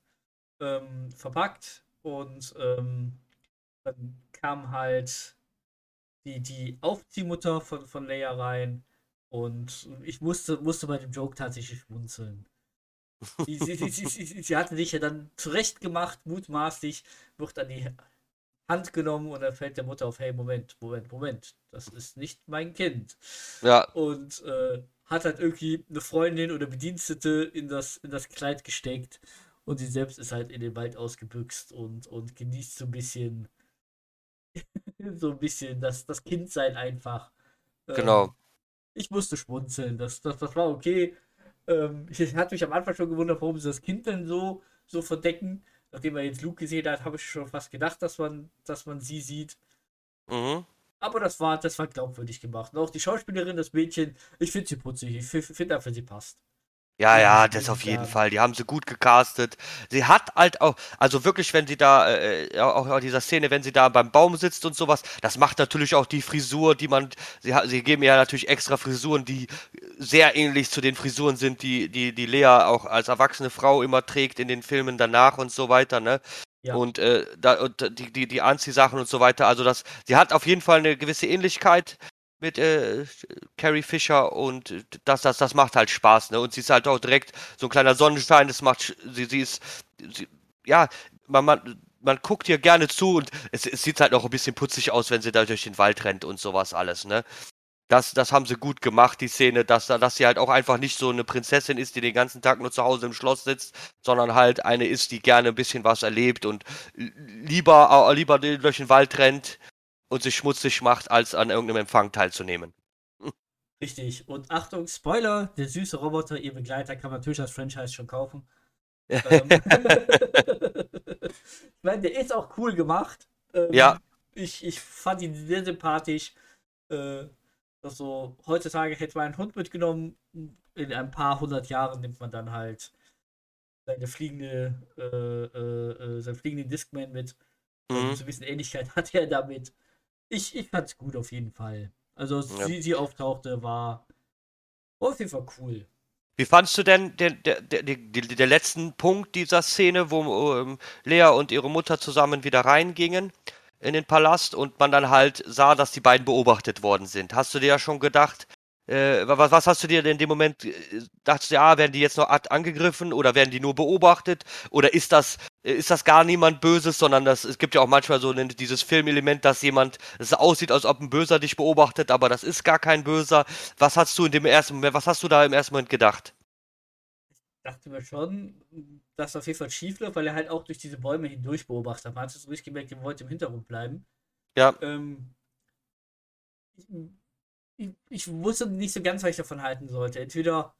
ähm, verpackt und ähm, dann kam halt die, die Aufziehmutter von, von Leia rein und ich musste, musste bei dem Joke tatsächlich schmunzeln. Sie, sie, sie, sie, hatte sich ja dann zurecht gemacht, mutmaßlich, wird an die Hand genommen und dann fällt der Mutter auf, hey, Moment, Moment, Moment, das ist nicht mein Kind. Ja. Und äh, hat halt irgendwie eine Freundin oder Bedienstete in das, in das Kleid gesteckt und sie selbst ist halt in den Wald ausgebüxt und, und genießt so ein bisschen, so ein bisschen das, das Kindsein einfach. Genau. Ähm, ich musste schmunzeln, das, das, das war okay. Ähm, ich hatte mich am Anfang schon gewundert, warum sie das Kind denn so, so verdecken. Nachdem man jetzt Luke gesehen hat, habe ich schon fast gedacht, dass man, dass man sie sieht. Mhm. Aber das war, das war glaubwürdig gemacht. Und auch die Schauspielerin, das Mädchen, ich finde sie putzig. Ich finde einfach, sie passt. Ja, ja, das auf jeden Fall. Die haben sie gut gecastet. Sie hat halt auch, also wirklich, wenn sie da, äh, auch in dieser Szene, wenn sie da beim Baum sitzt und sowas, das macht natürlich auch die Frisur, die man, sie, sie geben ja natürlich extra Frisuren, die sehr ähnlich zu den Frisuren sind, die, die, die Lea auch als erwachsene Frau immer trägt in den Filmen danach und so weiter, ne? Ja. Und, äh, da, und die, die, die Anziehsachen und so weiter. Also das, sie hat auf jeden Fall eine gewisse Ähnlichkeit mit äh, Carrie Fisher und das, das, das macht halt Spaß, ne? Und sie ist halt auch direkt so ein kleiner Sonnenstein, das macht, sie, sie ist, sie, ja, man, man, man guckt ihr gerne zu und es, es sieht halt auch ein bisschen putzig aus, wenn sie da durch den Wald rennt und sowas alles, ne? Das, das haben sie gut gemacht, die Szene, dass, dass sie halt auch einfach nicht so eine Prinzessin ist, die den ganzen Tag nur zu Hause im Schloss sitzt, sondern halt eine ist, die gerne ein bisschen was erlebt und lieber, äh, lieber durch den Wald rennt und sich schmutzig macht, als an irgendeinem Empfang teilzunehmen. Richtig. Und Achtung, Spoiler, der süße Roboter, ihr Begleiter, kann man natürlich als Franchise schon kaufen. ähm, ich meine, der ist auch cool gemacht. Ähm, ja. Ich, ich fand ihn sehr sympathisch. Äh, also heutzutage hätte man einen Hund mitgenommen, in ein paar hundert Jahren nimmt man dann halt seine fliegende, äh, äh, äh seinen fliegenden Discman mit. Mhm. So ein bisschen Ähnlichkeit hat er damit. Ich, ich fand's gut auf jeden Fall. Also ja. sie, sie auftauchte, war auf jeden Fall cool. Wie fandst du denn den, der, der, der, der letzten Punkt dieser Szene, wo ähm, Lea und ihre Mutter zusammen wieder reingingen? In den Palast und man dann halt sah, dass die beiden beobachtet worden sind. Hast du dir ja schon gedacht, Äh, was, was, hast du dir denn in dem Moment, äh, dachtest du, ja, werden die jetzt noch angegriffen oder werden die nur beobachtet? Oder ist das, äh, ist das gar niemand Böses, sondern das, es gibt ja auch manchmal so dieses Filmelement, dass jemand, es aussieht, als ob ein Böser dich beobachtet, aber das ist gar kein Böser. Was hast du in dem ersten Moment, was hast du da im ersten Moment gedacht? Dachte mir schon, dass auf jeden Fall schief läuft, weil er halt auch durch diese Bäume hindurch beobachtet hat. Man hat es so richtig gemerkt, er wollte im Hintergrund bleiben. Ja. Ähm, ich, ich wusste nicht so ganz, was ich davon halten sollte. Entweder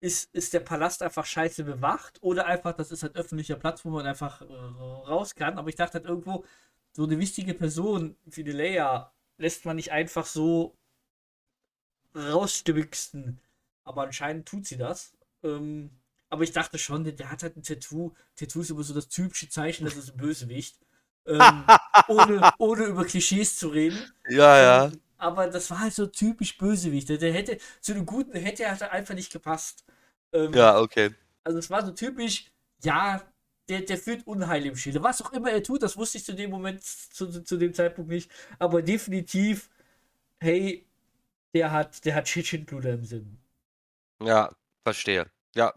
ist, ist der Palast einfach scheiße bewacht oder einfach, das ist halt öffentlicher Platz, wo man einfach äh, raus kann. Aber ich dachte halt irgendwo, so eine wichtige Person wie die Leia lässt man nicht einfach so rausstübigsten. Aber anscheinend tut sie das. Ähm, aber ich dachte schon, der, der, hat halt ein Tattoo. Tattoo ist immer so das typische Zeichen, das ist ein Bösewicht. ähm, ohne, ohne über Klischees zu reden. Ja, ja. Ähm, aber das war halt so typisch Bösewicht. Der hätte, zu einem Guten hätte er halt einfach nicht gepasst. Ähm, ja, okay. Also es war so typisch, ja, der, der führt Unheil im Schilde. Was auch immer er tut, das wusste ich zu dem Moment, zu, zu dem Zeitpunkt nicht. Aber definitiv, hey, der hat, der hat Schindluder im Sinn. Ja, verstehe. Ja,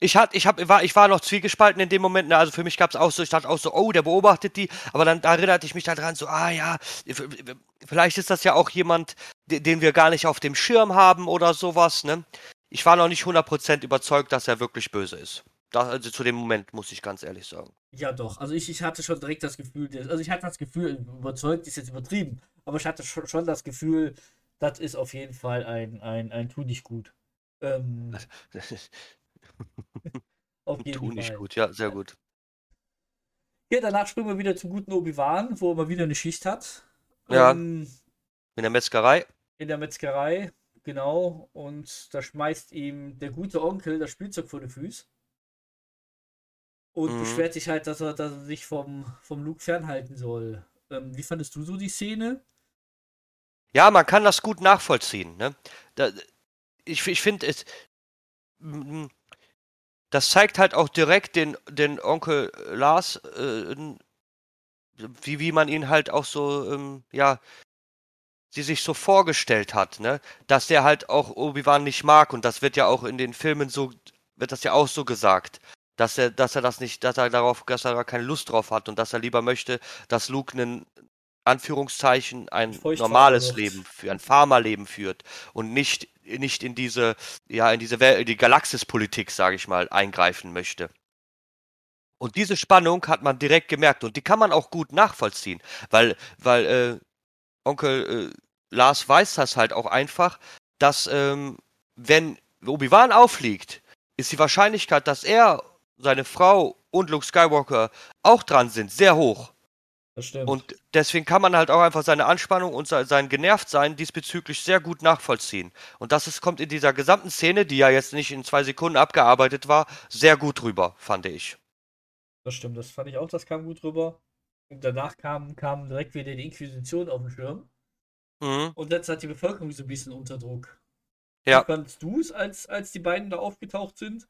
ich, hat, ich, hab, war, ich war noch zwiegespalten in dem Moment. Ne? Also für mich gab es auch so, ich dachte auch so, oh, der beobachtet die. Aber dann da erinnerte ich mich daran, so, ah ja, vielleicht ist das ja auch jemand, den wir gar nicht auf dem Schirm haben oder sowas. Ne? Ich war noch nicht 100% überzeugt, dass er wirklich böse ist. Das, also zu dem Moment, muss ich ganz ehrlich sagen. Ja, doch. Also ich, ich hatte schon direkt das Gefühl, also ich hatte das Gefühl, überzeugt ist jetzt übertrieben, aber ich hatte schon, schon das Gefühl, das ist auf jeden Fall ein, ein, ein Tu nicht gut. Ähm, Auf jeden Tu nicht Fall. gut, ja, sehr gut. Ja, danach springen wir wieder zum guten Obi-Wan, wo er mal wieder eine Schicht hat. Ja. Ähm, in der Metzgerei. In der Metzgerei, genau. Und da schmeißt ihm der gute Onkel das Spielzeug vor die Füße. Und mhm. beschwert sich halt, dass er, dass er sich vom, vom Luke fernhalten soll. Ähm, wie fandest du so die Szene? Ja, man kann das gut nachvollziehen. Ne? Da, ich ich finde es das zeigt halt auch direkt den, den Onkel Lars, äh, wie, wie man ihn halt auch so, ähm, ja, sie sich so vorgestellt hat, ne? Dass der halt auch Obi-Wan nicht mag und das wird ja auch in den Filmen so, wird das ja auch so gesagt. Dass er, dass er das nicht, dass er darauf, dass er da keine Lust drauf hat und dass er lieber möchte, dass Luke einen Anführungszeichen ein normales Leben, für ein Farmerleben führt und nicht nicht in diese, ja, in diese Welt, die Galaxispolitik, sage ich mal, eingreifen möchte. Und diese Spannung hat man direkt gemerkt und die kann man auch gut nachvollziehen, weil, weil äh, Onkel äh, Lars weiß das halt auch einfach, dass ähm, wenn Obi-Wan aufliegt, ist die Wahrscheinlichkeit, dass er, seine Frau und Luke Skywalker auch dran sind, sehr hoch. Das stimmt. Und deswegen kann man halt auch einfach seine Anspannung und sein Genervtsein diesbezüglich sehr gut nachvollziehen. Und das ist, kommt in dieser gesamten Szene, die ja jetzt nicht in zwei Sekunden abgearbeitet war, sehr gut rüber, fand ich. Das stimmt, das fand ich auch, das kam gut rüber. Und danach kam, kam direkt wieder die Inquisition auf den Schirm. Mhm. Und jetzt hat die Bevölkerung so ein bisschen unter Druck. Ja. Wie fandest du es, als, als die beiden da aufgetaucht sind?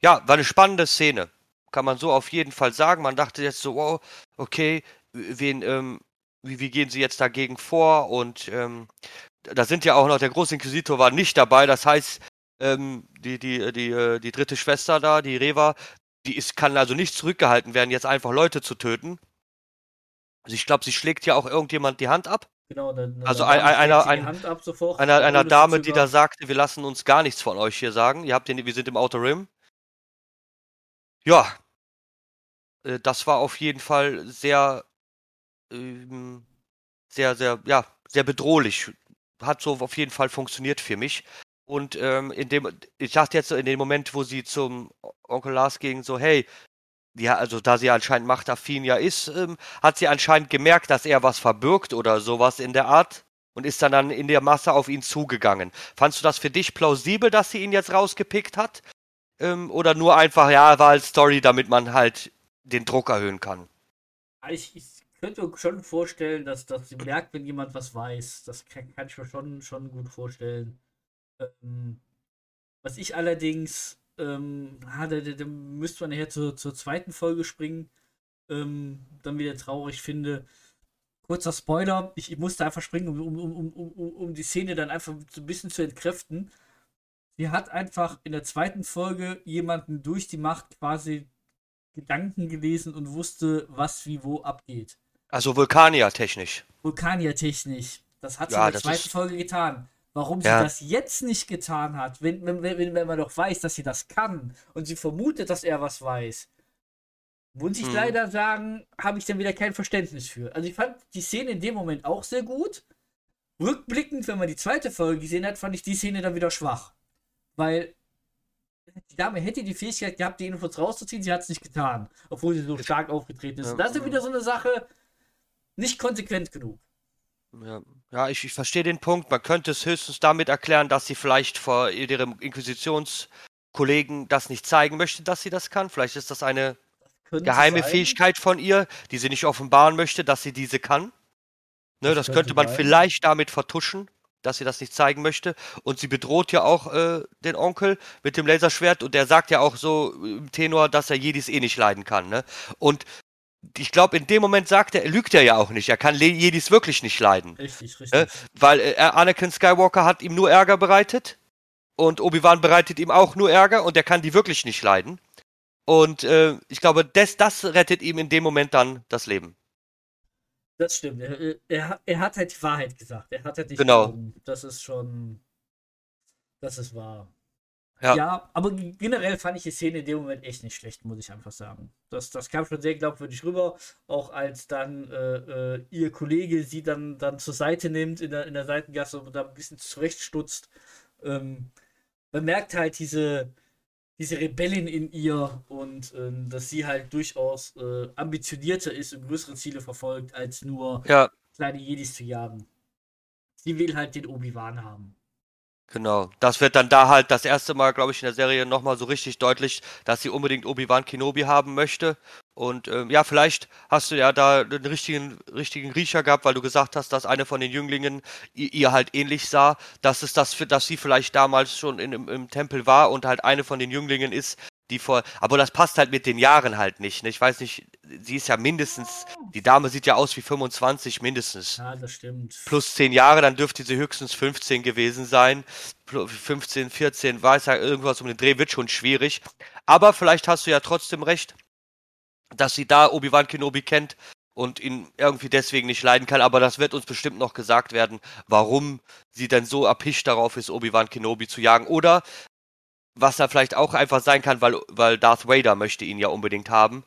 Ja, war eine spannende Szene kann man so auf jeden Fall sagen. Man dachte jetzt so, wow, okay, wen, ähm, wie, wie gehen sie jetzt dagegen vor? Und ähm, da sind ja auch noch, der Großinquisitor war nicht dabei, das heißt, ähm, die, die, die, äh, die dritte Schwester da, die Reva, die ist, kann also nicht zurückgehalten werden, jetzt einfach Leute zu töten. Also ich glaube, sie schlägt ja auch irgendjemand die Hand ab. Genau, dann, also ein, ein, einer, ein, einer, einer Dame, die da sagte, wir lassen uns gar nichts von euch hier sagen. Ihr habt den, wir sind im Outer Rim. Ja, äh, das war auf jeden Fall sehr, ähm, sehr, sehr, ja, sehr bedrohlich. Hat so auf jeden Fall funktioniert für mich. Und ähm, in dem, ich dachte jetzt so in dem Moment, wo sie zum Onkel Lars ging, so, hey, ja, also da sie anscheinend machtaffin ja ist, ähm, hat sie anscheinend gemerkt, dass er was verbirgt oder sowas in der Art und ist dann, dann in der Masse auf ihn zugegangen. Fandst du das für dich plausibel, dass sie ihn jetzt rausgepickt hat? Ähm, oder nur einfach, ja, war als Story, damit man halt den Druck erhöhen kann? Ich, ich könnte mir schon vorstellen, dass, dass sie merkt, wenn jemand was weiß. Das kann, kann ich mir schon, schon gut vorstellen. Ähm, was ich allerdings, ähm, ah, da, da, da müsste man nachher zur, zur zweiten Folge springen, ähm, dann wieder traurig finde. kurzer Spoiler, ich, ich musste einfach springen, um, um, um, um, um die Szene dann einfach so ein bisschen zu entkräften. Sie hat einfach in der zweiten Folge jemanden durch die Macht quasi Gedanken gelesen und wusste, was wie wo abgeht. Also Vulkanier-technisch. Vulkanier-technisch. Das hat sie ja, in der zweiten ist... Folge getan. Warum sie ja. das jetzt nicht getan hat, wenn, wenn, wenn, wenn man doch weiß, dass sie das kann und sie vermutet, dass er was weiß, muss ich hm. leider sagen, habe ich dann wieder kein Verständnis für. Also ich fand die Szene in dem Moment auch sehr gut. Rückblickend, wenn man die zweite Folge gesehen hat, fand ich die Szene dann wieder schwach. Weil die Dame hätte die Fähigkeit gehabt, die Infos rauszuziehen, sie hat es nicht getan, obwohl sie so stark aufgetreten ist. Ja, das ist wieder so eine Sache, nicht konsequent genug. Ja, ja ich, ich verstehe den Punkt. Man könnte es höchstens damit erklären, dass sie vielleicht vor ihrem Inquisitionskollegen das nicht zeigen möchte, dass sie das kann. Vielleicht ist das eine das geheime sein. Fähigkeit von ihr, die sie nicht offenbaren möchte, dass sie diese kann. Ne, das, das könnte, könnte man sein. vielleicht damit vertuschen dass sie das nicht zeigen möchte. Und sie bedroht ja auch äh, den Onkel mit dem Laserschwert und der sagt ja auch so im Tenor, dass er Jedis eh nicht leiden kann. Ne? Und ich glaube, in dem Moment sagt er, lügt er ja auch nicht. Er kann Jedis wirklich nicht leiden. Richtig, richtig. Äh, weil äh, Anakin Skywalker hat ihm nur Ärger bereitet und Obi-Wan bereitet ihm auch nur Ärger und er kann die wirklich nicht leiden. Und äh, ich glaube, das, das rettet ihm in dem Moment dann das Leben. Das stimmt. Er, er, er, hat halt die Wahrheit gesagt. Er hat halt nicht genau. Das ist schon. Das ist wahr. Ja. ja. aber generell fand ich die Szene in dem Moment echt nicht schlecht, muss ich einfach sagen. Das, das kam schon sehr glaubwürdig rüber, auch als dann äh, äh, ihr Kollege sie dann, dann zur Seite nimmt in der, in der Seitengasse und da ein bisschen zurechtstutzt. Ähm, man merkt halt diese, diese Rebellin in ihr und äh, dass sie halt durchaus äh, ambitionierter ist und größere Ziele verfolgt, als nur ja. kleine Jedis zu jagen. Sie will halt den Obi-Wan haben. Genau. Das wird dann da halt das erste Mal, glaube ich, in der Serie nochmal so richtig deutlich, dass sie unbedingt Obi-Wan Kenobi haben möchte. Und ähm, ja, vielleicht hast du ja da den richtigen, richtigen Riecher gehabt, weil du gesagt hast, dass eine von den Jünglingen ihr halt ähnlich sah, dass es das, dass sie vielleicht damals schon in, im, im Tempel war und halt eine von den Jünglingen ist, die vor. Aber das passt halt mit den Jahren halt nicht. Ne? Ich weiß nicht, sie ist ja mindestens. Die Dame sieht ja aus wie 25 mindestens. Ja, das stimmt. Plus 10 Jahre, dann dürfte sie höchstens 15 gewesen sein. 15, 14, weiß ja, irgendwas um den Dreh wird schon schwierig. Aber vielleicht hast du ja trotzdem recht, dass sie da Obi-Wan Kenobi kennt und ihn irgendwie deswegen nicht leiden kann. Aber das wird uns bestimmt noch gesagt werden, warum sie denn so erpicht darauf ist, Obi-Wan Kenobi zu jagen. Oder was da vielleicht auch einfach sein kann, weil, weil Darth Vader möchte ihn ja unbedingt haben.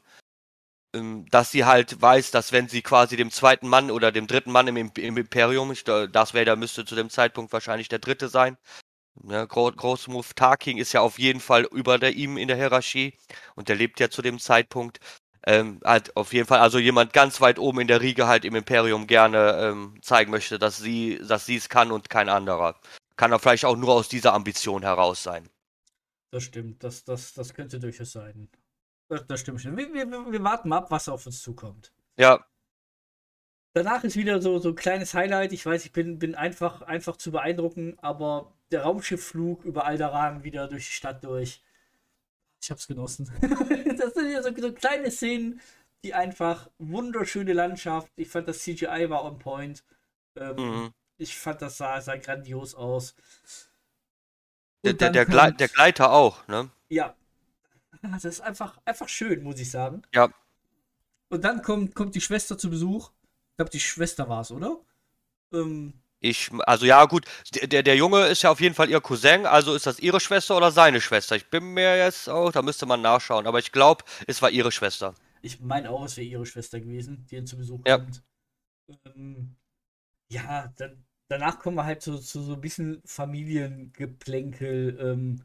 Ähm, dass sie halt weiß, dass wenn sie quasi dem zweiten Mann oder dem dritten Mann im, im Imperium, Darth Vader müsste zu dem Zeitpunkt wahrscheinlich der dritte sein. Ne, Gro Großmove Tarking ist ja auf jeden Fall über der, ihm in der Hierarchie und der lebt ja zu dem Zeitpunkt. Ähm, halt auf jeden Fall, also jemand ganz weit oben in der Riege halt im Imperium gerne ähm, zeigen möchte, dass sie, dass sie es kann und kein anderer. Kann er vielleicht auch nur aus dieser Ambition heraus sein. Das stimmt, das, das, das könnte durchaus sein. Das, das stimmt schon. Wir, wir, wir warten mal ab, was auf uns zukommt. Ja. Danach ist wieder so, so ein kleines Highlight. Ich weiß, ich bin, bin einfach, einfach zu beeindrucken, aber der Raumschiffflug über Alderan wieder durch die Stadt durch. Ich hab's genossen. das sind ja so, so kleine Szenen, die einfach wunderschöne Landschaft. Ich fand das CGI war on point. Ähm, mhm. Ich fand das sah, sah grandios aus. Der, der, der, kommt, der, Gleiter auch, ne? Ja. Das ist einfach, einfach schön, muss ich sagen. Ja. Und dann kommt, kommt die Schwester zu Besuch. Ich glaube, die Schwester war es, oder? Ähm, ich, also ja, gut, der, der Junge ist ja auf jeden Fall ihr Cousin, also ist das ihre Schwester oder seine Schwester? Ich bin mir jetzt auch, da müsste man nachschauen, aber ich glaube, es war ihre Schwester. Ich meine auch, es wäre ihre Schwester gewesen, die ihn zu Besuch ja. kommt. Ähm, ja, dann danach kommen wir halt zu, zu so ein bisschen Familiengeplänkel. Ähm,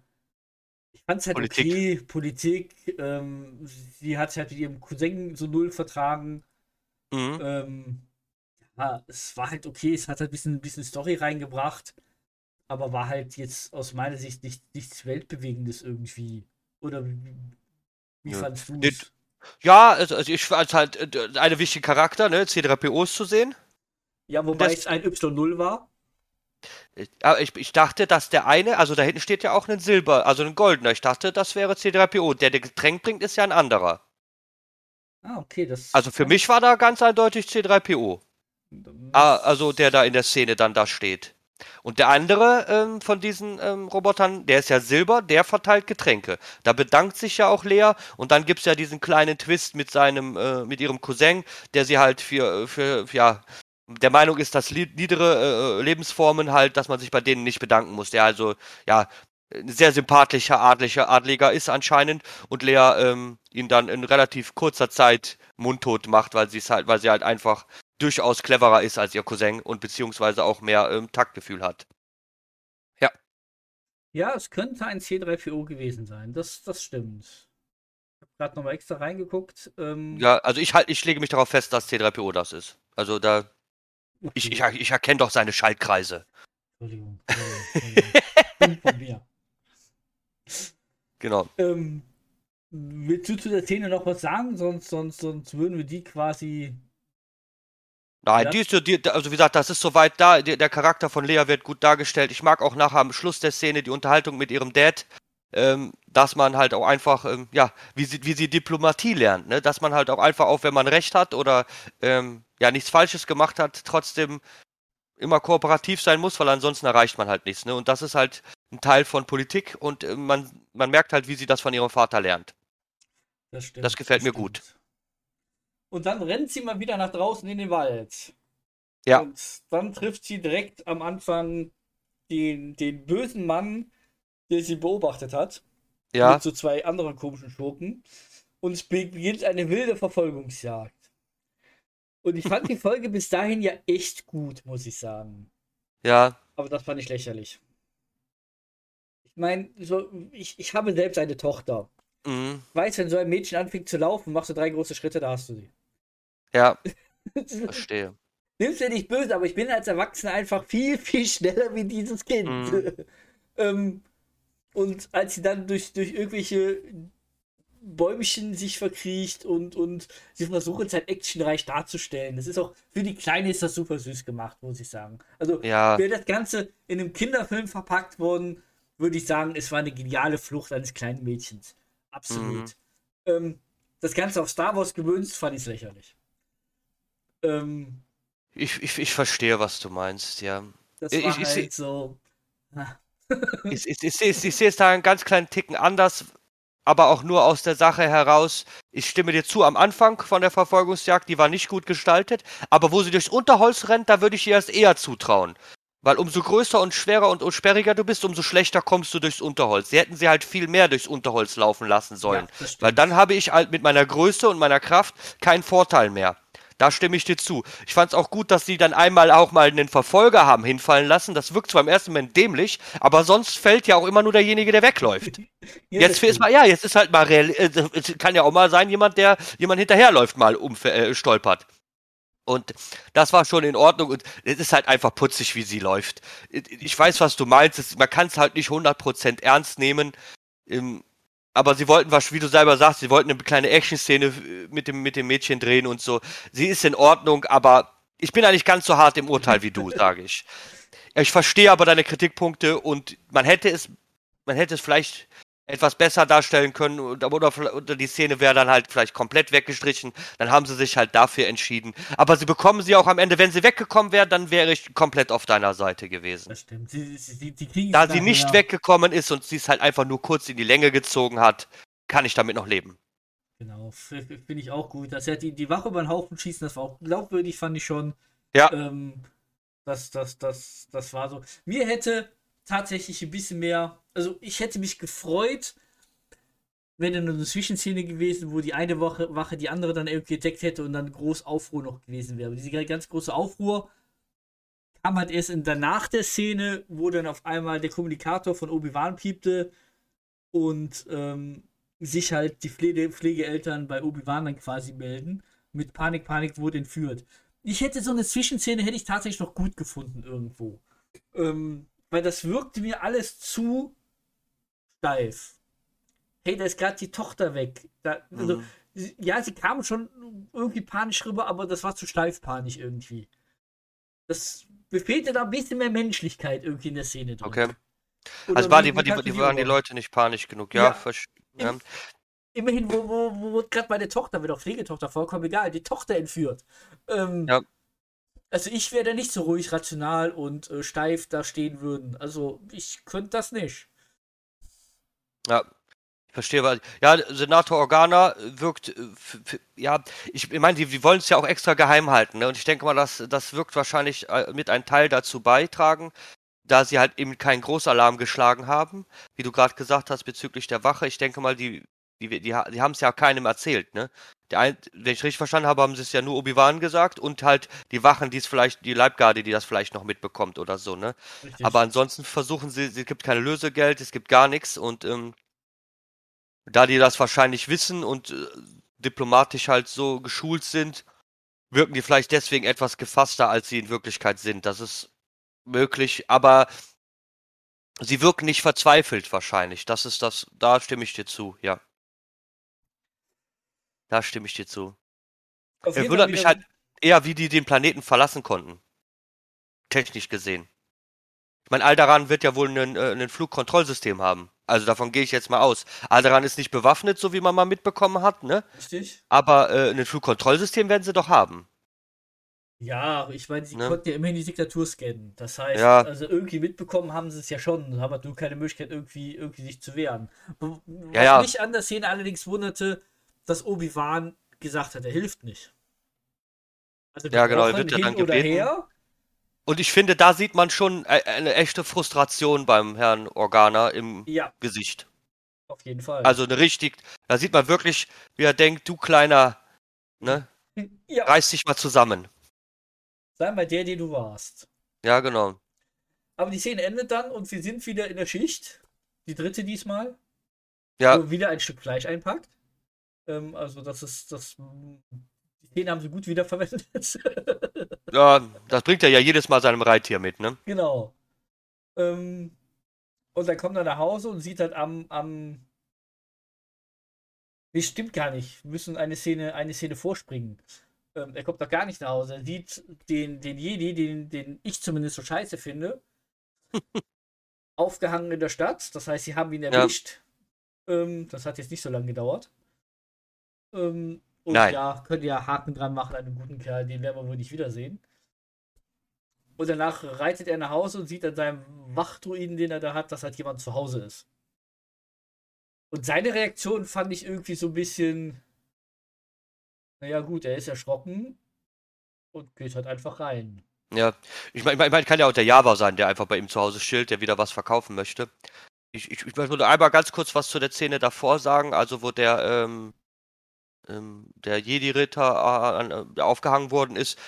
ich fand es halt Politik. okay, Politik. Ähm, sie hat halt mit ihrem Cousin so null vertragen. Mhm. Ähm, ja, es war halt okay, es hat halt ein bisschen, ein bisschen Story reingebracht, aber war halt jetzt aus meiner Sicht nicht, nichts Weltbewegendes irgendwie. Oder wie, wie ja. fandst du es? Ja, also, also ich fand halt äh, eine wichtige Charakter, ne, C3POs zu sehen. Ja, wobei das, es ein Y0 war. Aber ich, ich dachte, dass der eine, also da hinten steht ja auch ein Silber, also ein goldener. Ich dachte, das wäre C3PO. Der, der Getränk bringt, ist ja ein anderer. Ah, okay. Das, also für mich war da ganz eindeutig C3PO. Ah, also der da in der Szene dann da steht. Und der andere ähm, von diesen ähm, Robotern, der ist ja Silber, der verteilt Getränke. Da bedankt sich ja auch Lea und dann gibt es ja diesen kleinen Twist mit seinem, äh, mit ihrem Cousin, der sie halt für, für, ja, der Meinung ist, dass niedere äh, Lebensformen halt, dass man sich bei denen nicht bedanken muss. Der also, ja, ein sehr sympathischer adliger Adliger ist anscheinend und Lea ähm, ihn dann in relativ kurzer Zeit mundtot macht, weil sie es halt, weil sie halt einfach durchaus cleverer ist als ihr Cousin und beziehungsweise auch mehr ähm, Taktgefühl hat. Ja. Ja, es könnte ein C3PO gewesen sein. Das, das stimmt. Ich habe gerade nochmal extra reingeguckt. Ähm, ja, also ich halt, ich lege mich darauf fest, dass C3PO das ist. Also da. Ich, ich, ich erkenne doch seine Schaltkreise. Entschuldigung. Entschuldigung. von mir. Genau. Ähm, willst du zu der Szene noch was sagen? Sonst, sonst, sonst würden wir die quasi Nein, die ist so, die, also wie gesagt, das ist soweit da. Der, der, Charakter von Lea wird gut dargestellt. Ich mag auch nachher am Schluss der Szene die Unterhaltung mit ihrem Dad, ähm, dass man halt auch einfach, ähm, ja, wie sie, wie sie Diplomatie lernt, ne? Dass man halt auch einfach, auch wenn man Recht hat oder ähm, ja nichts Falsches gemacht hat, trotzdem immer kooperativ sein muss, weil ansonsten erreicht man halt nichts, ne? Und das ist halt ein Teil von Politik und äh, man, man merkt halt, wie sie das von ihrem Vater lernt. Das stimmt. Das gefällt das mir stimmt. gut. Und dann rennt sie mal wieder nach draußen in den Wald. Ja. Und dann trifft sie direkt am Anfang den, den bösen Mann, der sie beobachtet hat. Ja. Mit so zwei anderen komischen Schurken. Und es beginnt eine wilde Verfolgungsjagd. Und ich fand die Folge bis dahin ja echt gut, muss ich sagen. Ja. Aber das fand ich lächerlich. Ich meine, so, ich, ich habe selbst eine Tochter. Mhm. Weißt, wenn so ein Mädchen anfängt zu laufen, machst du drei große Schritte, da hast du sie. Ja. Verstehe. Nimmst du nicht böse, aber ich bin als Erwachsener einfach viel, viel schneller wie dieses Kind. Mhm. ähm, und als sie dann durch, durch irgendwelche Bäumchen sich verkriecht und, und sie versuchen es halt actionreich darzustellen. Das ist auch, für die Kleine ist das super süß gemacht, muss ich sagen. Also, ja. wäre das Ganze in einem Kinderfilm verpackt worden, würde ich sagen, es war eine geniale Flucht eines kleinen Mädchens. Absolut. Mhm. Ähm, das Ganze auf Star Wars gewünscht, fand ich es lächerlich. Ähm, ich, ich, ich verstehe, was du meinst, ja. Das war ich, halt so. ich, ich, ich, ich, ich sehe es da einen ganz kleinen Ticken anders, aber auch nur aus der Sache heraus. Ich stimme dir zu, am Anfang von der Verfolgungsjagd, die war nicht gut gestaltet, aber wo sie durchs Unterholz rennt, da würde ich ihr das eher zutrauen. Weil umso größer und schwerer und, und sperriger du bist, umso schlechter kommst du durchs Unterholz. Sie hätten sie halt viel mehr durchs Unterholz laufen lassen sollen. Ja, weil dann habe ich halt mit meiner Größe und meiner Kraft keinen Vorteil mehr. Da stimme ich dir zu. Ich fand es auch gut, dass sie dann einmal auch mal einen Verfolger haben hinfallen lassen. Das wirkt zwar im ersten Moment dämlich, aber sonst fällt ja auch immer nur derjenige, der wegläuft. ja, jetzt ist mal, ja, jetzt ist halt mal real, äh, es kann ja auch mal sein, jemand, der jemand hinterherläuft, mal um, äh, stolpert. Und das war schon in Ordnung und es ist halt einfach putzig, wie sie läuft. Ich weiß, was du meinst. Man kann es halt nicht 100% ernst nehmen. Aber sie wollten was, wie du selber sagst, sie wollten eine kleine Action-Szene äh, mit dem, mit dem Mädchen drehen und so. Sie ist in Ordnung, aber ich bin eigentlich ganz so hart im Urteil wie du, sage ich. Ich verstehe aber deine Kritikpunkte und man hätte es, man hätte es vielleicht etwas besser darstellen können oder, oder die Szene wäre dann halt vielleicht komplett weggestrichen. Dann haben sie sich halt dafür entschieden. Aber sie bekommen sie auch am Ende, wenn sie weggekommen wäre, dann wäre ich komplett auf deiner Seite gewesen. Das stimmt. Sie, sie, sie da sie nicht ja. weggekommen ist und sie es halt einfach nur kurz in die Länge gezogen hat, kann ich damit noch leben. Genau, finde ich auch gut. Dass er die, die Wache über den Haufen schießen, das war auch glaubwürdig, fand ich schon. Ja. Ähm, das, das, das, das war so. Mir hätte tatsächlich ein bisschen mehr. Also ich hätte mich gefreut, wenn dann eine Zwischenszene gewesen, wo die eine Wache, Wache die andere dann irgendwie entdeckt hätte und dann groß Aufruhr noch gewesen wäre. Aber diese ganz große Aufruhr kam halt erst in danach der Szene, wo dann auf einmal der Kommunikator von Obi-Wan piepte und ähm, sich halt die Pflege, Pflegeeltern bei Obi-Wan dann quasi melden. Mit Panik, Panik wurde entführt. Ich hätte so eine Zwischenszene, hätte ich tatsächlich noch gut gefunden irgendwo. Ähm, weil das wirkte mir alles zu steif. Hey, da ist gerade die Tochter weg. Da, also, mhm. Ja, sie kam schon irgendwie panisch rüber, aber das war zu steif panisch irgendwie. Das mir fehlte da ein bisschen mehr Menschlichkeit irgendwie in der Szene drin. Okay. Oder also war die, die, die, waren die Leute nicht panisch genug, ja. ja. ja. Immerhin, wo, wo, wo gerade meine Tochter, wenn auch Pflegetochter vorkommt, egal, die Tochter entführt. Ähm, ja. Also ich wäre da nicht so ruhig, rational und äh, steif da stehen würden. Also ich könnte das nicht. Ja, ich verstehe, was. Ja, Senator Organa wirkt. Äh, ja, ich meine, die, die wollen es ja auch extra geheim halten. Ne? Und ich denke mal, dass das wirkt wahrscheinlich äh, mit einem Teil dazu beitragen, da sie halt eben keinen Großalarm geschlagen haben, wie du gerade gesagt hast bezüglich der Wache. Ich denke mal, die, die, die, die haben es ja keinem erzählt, ne? Der ein, wenn ich richtig verstanden habe, haben sie es ja nur Obi-Wan gesagt und halt die Wachen, die es vielleicht, die Leibgarde, die das vielleicht noch mitbekommt oder so, ne? Richtig. Aber ansonsten versuchen sie, es gibt keine Lösegeld, es gibt gar nichts und ähm, da die das wahrscheinlich wissen und äh, diplomatisch halt so geschult sind, wirken die vielleicht deswegen etwas gefasster, als sie in Wirklichkeit sind. Das ist möglich, aber sie wirken nicht verzweifelt wahrscheinlich. Das ist das, da stimme ich dir zu, ja. Da stimme ich dir zu. Auf Er wundert mich halt eher, wie die den Planeten verlassen konnten. Technisch gesehen. Ich meine, Alderan wird ja wohl ein, äh, Flugkontrollsystem haben. Also davon gehe ich jetzt mal aus. Alderan ist nicht bewaffnet, so wie man mal mitbekommen hat, ne? Richtig. Aber äh, ein Flugkontrollsystem werden sie doch haben. Ja, ich meine, sie ne? konnten ja immerhin die Diktatur scannen. Das heißt, ja. also irgendwie mitbekommen haben sie es ja schon, haben halt nur keine Möglichkeit, irgendwie, irgendwie sich zu wehren. Was ja, ja. mich an der Szene allerdings wunderte, dass Obi-Wan gesagt hat, er hilft nicht. Also ja, genau, er wird ja dann gebeten. Her. Und ich finde, da sieht man schon e-, eine echte Frustration beim Herrn Organa im ja. Gesicht. Auf jeden Fall. Also eine richtig, da sieht man wirklich, wie er denkt, du kleiner, ne? Ja. Reiß dich mal zusammen. Sei mal der, der du warst. Ja, genau. Aber die Szene endet dann und wir sind wieder in der Schicht. Die dritte diesmal. Ja. Wo wieder ein Stück Fleisch einpackt. Ähm, also das ist, das, die Szene haben sie gut wiederverwendet. ja, das bringt er ja jedes Mal seinem Reittier mit, ne? Genau. Ähm, und dann kommt er nach Hause und sieht halt am, am Nee, stimmt gar nicht. Wir müssen eine Szene, eine Szene vorspringen. Ähm, er kommt doch gar nicht nach Hause. Er sieht den, den Jedi, den, den ich zumindest so scheiße finde, aufgehangen in der Stadt. Das heißt, sie haben ihn erwischt. Ja. Ähm, das hat jetzt nicht so lange gedauert. Ähm, und Nein. ja, könnt ihr Haken dran machen an einem guten Kerl, den werden wir wohl nicht wiedersehen. Und danach reitet er nach Hause und sieht an seinem Wachdruiden, den er da hat, dass halt jemand zu Hause ist. Und seine Reaktion fand ich irgendwie so ein bisschen. Naja, gut, er ist erschrocken und geht halt einfach rein. Ja, ich meine, ich mein, kann ja auch der Java sein, der einfach bei ihm zu Hause schilt, der wieder was verkaufen möchte. Ich, ich, ich würde einmal ganz kurz was zu der Szene davor sagen, also wo der, ähm, ähm, der Jedi-Ritter äh, aufgehangen worden ist.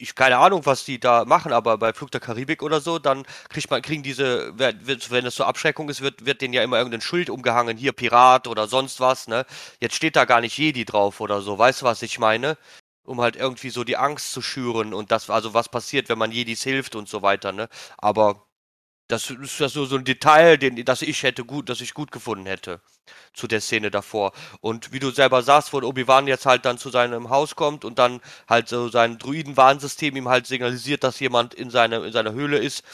Ich, keine Ahnung, was die da machen, aber bei Flug der Karibik oder so, dann kriegt man, kriegen diese, wenn es so Abschreckung ist, wird, wird denen ja immer irgendein Schild umgehangen, hier Pirat oder sonst was, ne? Jetzt steht da gar nicht Jedi drauf oder so, weißt du, was ich meine? Um halt irgendwie so die Angst zu schüren und das, also was passiert, wenn man Jedis hilft und so weiter, ne? Aber das ist ja so, so ein Detail, den, das ich hätte gut, das ich gut gefunden hätte zu der Szene davor. Und wie du selber sagst, wo Obi-Wan jetzt halt dann zu seinem Haus kommt und dann halt so sein Druiden-Warnsystem ihm halt signalisiert, dass jemand in, seine, in seiner Höhle ist.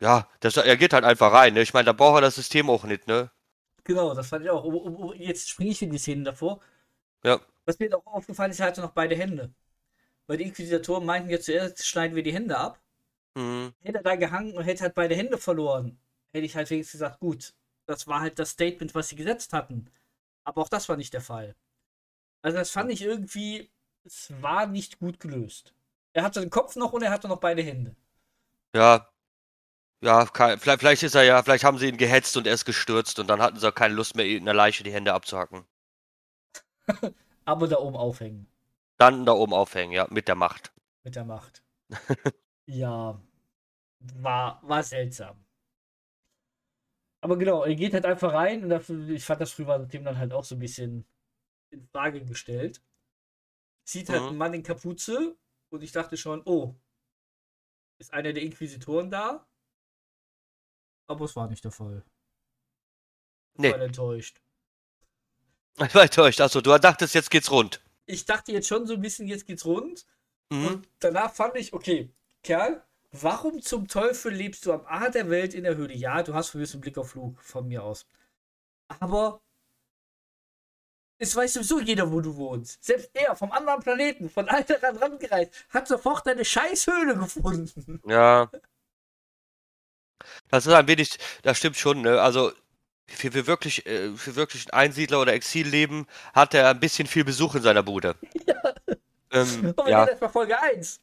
Ja, das, er geht halt einfach rein. Ne? Ich meine, da braucht er das System auch nicht, ne? Genau, das fand ich auch. Oh, oh, jetzt springe ich in die Szene davor. Ja. Was mir auch aufgefallen ist, er hatte noch beide Hände. Weil die Inquisitoren meinten ja zuerst, schneiden wir die Hände ab. Mhm. Hätte er da gehangen und hätte halt beide Hände verloren, hätte ich halt wenigstens gesagt, gut, das war halt das Statement, was sie gesetzt hatten. Aber auch das war nicht der Fall. Also das fand ich irgendwie, es war nicht gut gelöst. Er hatte den Kopf noch und er hatte noch beide Hände. Ja. Ja, vielleicht, vielleicht ist er ja, vielleicht haben sie ihn gehetzt und er ist gestürzt und dann hatten sie auch keine Lust mehr, in der Leiche die Hände abzuhacken. Aber da oben aufhängen. Dann da oben aufhängen, ja, mit der Macht. Mit der Macht. Ja, war, war seltsam. Aber genau, er geht halt einfach rein und dafür, ich fand das früher dem dann halt auch so ein bisschen in Frage gestellt. Sieht halt mhm. einen Mann in Kapuze und ich dachte schon, oh, ist einer der Inquisitoren da? Aber es war nicht der Fall. Ich nee. war enttäuscht. Ich war enttäuscht. Achso, du dachtest, jetzt geht's rund. Ich dachte jetzt schon so ein bisschen, jetzt geht's rund. Mhm. Und danach fand ich, okay, Kerl, warum zum Teufel lebst du am A der Welt in der Höhle? Ja, du hast für einen Blick auf Flug von mir aus. Aber Es weiß sowieso jeder, wo du wohnst. Selbst er vom anderen Planeten, von Alter ran gereist, hat sofort deine Scheißhöhle gefunden. Ja. Das ist ein wenig, das stimmt schon, ne? Also für, für wirklich, äh, für wirklich Einsiedler oder Exilleben hat er ein bisschen viel Besuch in seiner Bude. Ja. Ähm, Aber ja. erstmal Folge 1.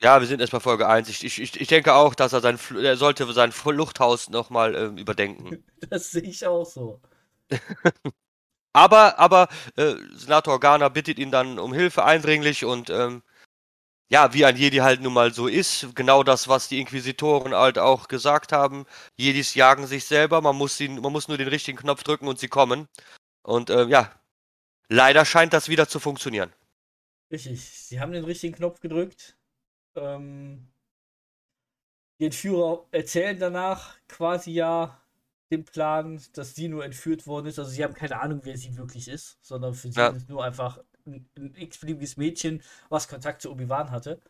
Ja, wir sind erstmal Folge 1. Ich, ich, ich denke auch, dass er sein er sollte sein Fluchthaus nochmal ähm, überdenken. Das sehe ich auch so. aber, aber äh, Senator Garner bittet ihn dann um Hilfe eindringlich und ähm, ja, wie ein Jedi halt nun mal so ist, genau das, was die Inquisitoren halt auch gesagt haben. Jedis jagen sich selber, man muss, sie, man muss nur den richtigen Knopf drücken und sie kommen. Und äh, ja, leider scheint das wieder zu funktionieren. Richtig, sie haben den richtigen Knopf gedrückt. Ähm, die Entführer erzählen danach quasi ja den Plan, dass sie nur entführt worden ist. Also sie haben keine Ahnung, wer sie wirklich ist, sondern für sie ja. ist nur einfach ein, ein x-beliebiges Mädchen, was Kontakt zu Obi-Wan hatte.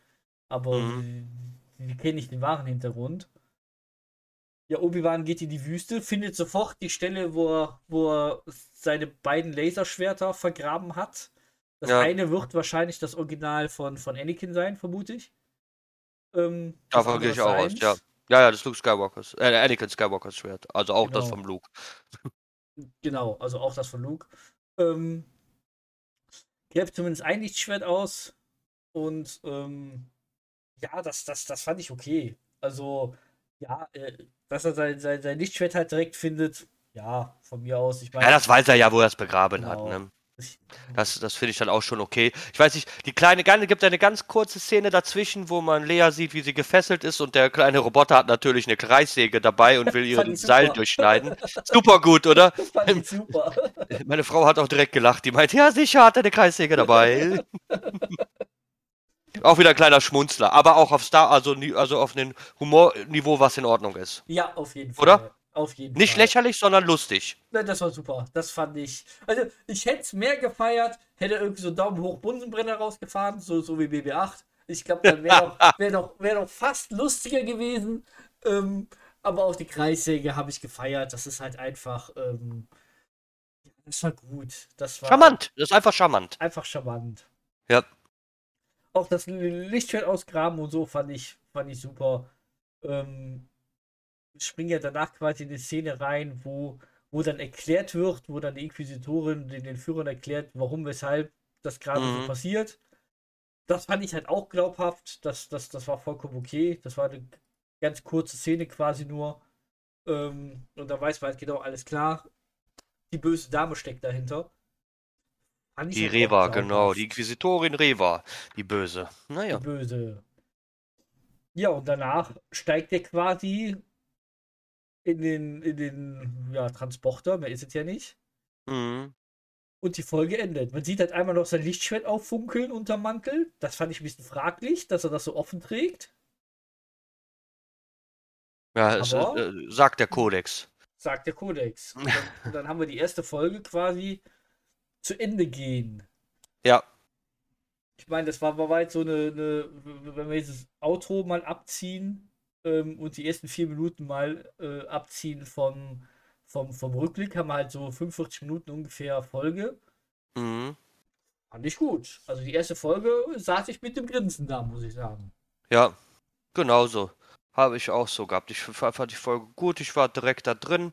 Aber mhm. sie, sie kennen nicht den wahren Hintergrund. Ja, Obi-Wan geht in die Wüste, findet sofort die Stelle, wo er, wo er seine beiden Laserschwerter vergraben hat. Das ja. eine wird wahrscheinlich das Original von, von Anakin sein, vermute ich. Ähm, Davon gehe ich auch aus, ja. Ja, ja, das Luke Skywalkers, äh, Anakin Skywalkers Schwert. Also auch genau. das von Luke. Genau, also auch das von Luke. Ähm, gräbt zumindest ein Lichtschwert aus. Und ähm, ja, das, das, das fand ich okay. Also, ja, äh, dass er sein, sein, sein Lichtschwert halt direkt findet, ja, von mir aus. Ich mein, ja, das weiß er ja, wo er es begraben genau. hat. Ne? Das, das finde ich dann auch schon okay. Ich weiß nicht, die kleine Ganne gibt eine ganz kurze Szene dazwischen, wo man Lea sieht, wie sie gefesselt ist und der kleine Roboter hat natürlich eine Kreissäge dabei und will ihren Seil durchschneiden. Super gut, oder? Super. Meine Frau hat auch direkt gelacht. Die meint, ja, sicher hat er eine Kreissäge dabei. auch wieder ein kleiner Schmunzler, aber auch auf Star, also, also auf einem Humorniveau, was in Ordnung ist. Ja, auf jeden Fall. Oder? Auf jeden Nicht Fall. lächerlich, sondern lustig. Nein, das war super. Das fand ich. Also, ich hätte es mehr gefeiert, hätte irgendwie so Daumen hoch Bunsenbrenner rausgefahren, so, so wie BB8. Ich glaube, dann wäre noch, wär noch, wär noch fast lustiger gewesen. Ähm, aber auch die Kreissäge habe ich gefeiert. Das ist halt einfach. Ähm, das war gut. Das war charmant. Das ist einfach charmant. Einfach charmant. Ja. Auch das Lichtschwert ausgraben und so fand ich, fand ich super. Ähm, springen ja danach quasi in die Szene rein, wo, wo dann erklärt wird, wo dann die Inquisitorin den, den Führern erklärt, warum, weshalb das gerade mhm. so passiert. Das fand ich halt auch glaubhaft. Das, das, das war vollkommen okay. Das war eine ganz kurze Szene quasi nur. Ähm, und da weiß man halt genau, alles klar. Die böse Dame steckt dahinter. Die halt Reva, genau. Die Inquisitorin Reva. Die böse. Naja. Die böse. Ja, und danach steigt er quasi in den, in den ja, Transporter, mehr ist es ja nicht. Mhm. Und die Folge endet. Man sieht halt einmal noch sein Lichtschwert auffunkeln unterm Mantel. Das fand ich ein bisschen fraglich, dass er das so offen trägt. Ja, es, äh, sagt der Kodex. Sagt der Kodex. Und dann, und dann haben wir die erste Folge quasi zu Ende gehen. Ja. Ich meine, das war, war weit so eine, eine, wenn wir jetzt das Outro mal abziehen, ähm, und die ersten vier Minuten mal äh, abziehen vom, vom, vom Rückblick, haben wir halt so 45 Minuten ungefähr Folge. Mhm. Fand ich gut. Also die erste Folge saß ich mit dem Grinsen da, muss ich sagen. Ja, genauso. Habe ich auch so gehabt. Ich fand die Folge gut, ich war direkt da drin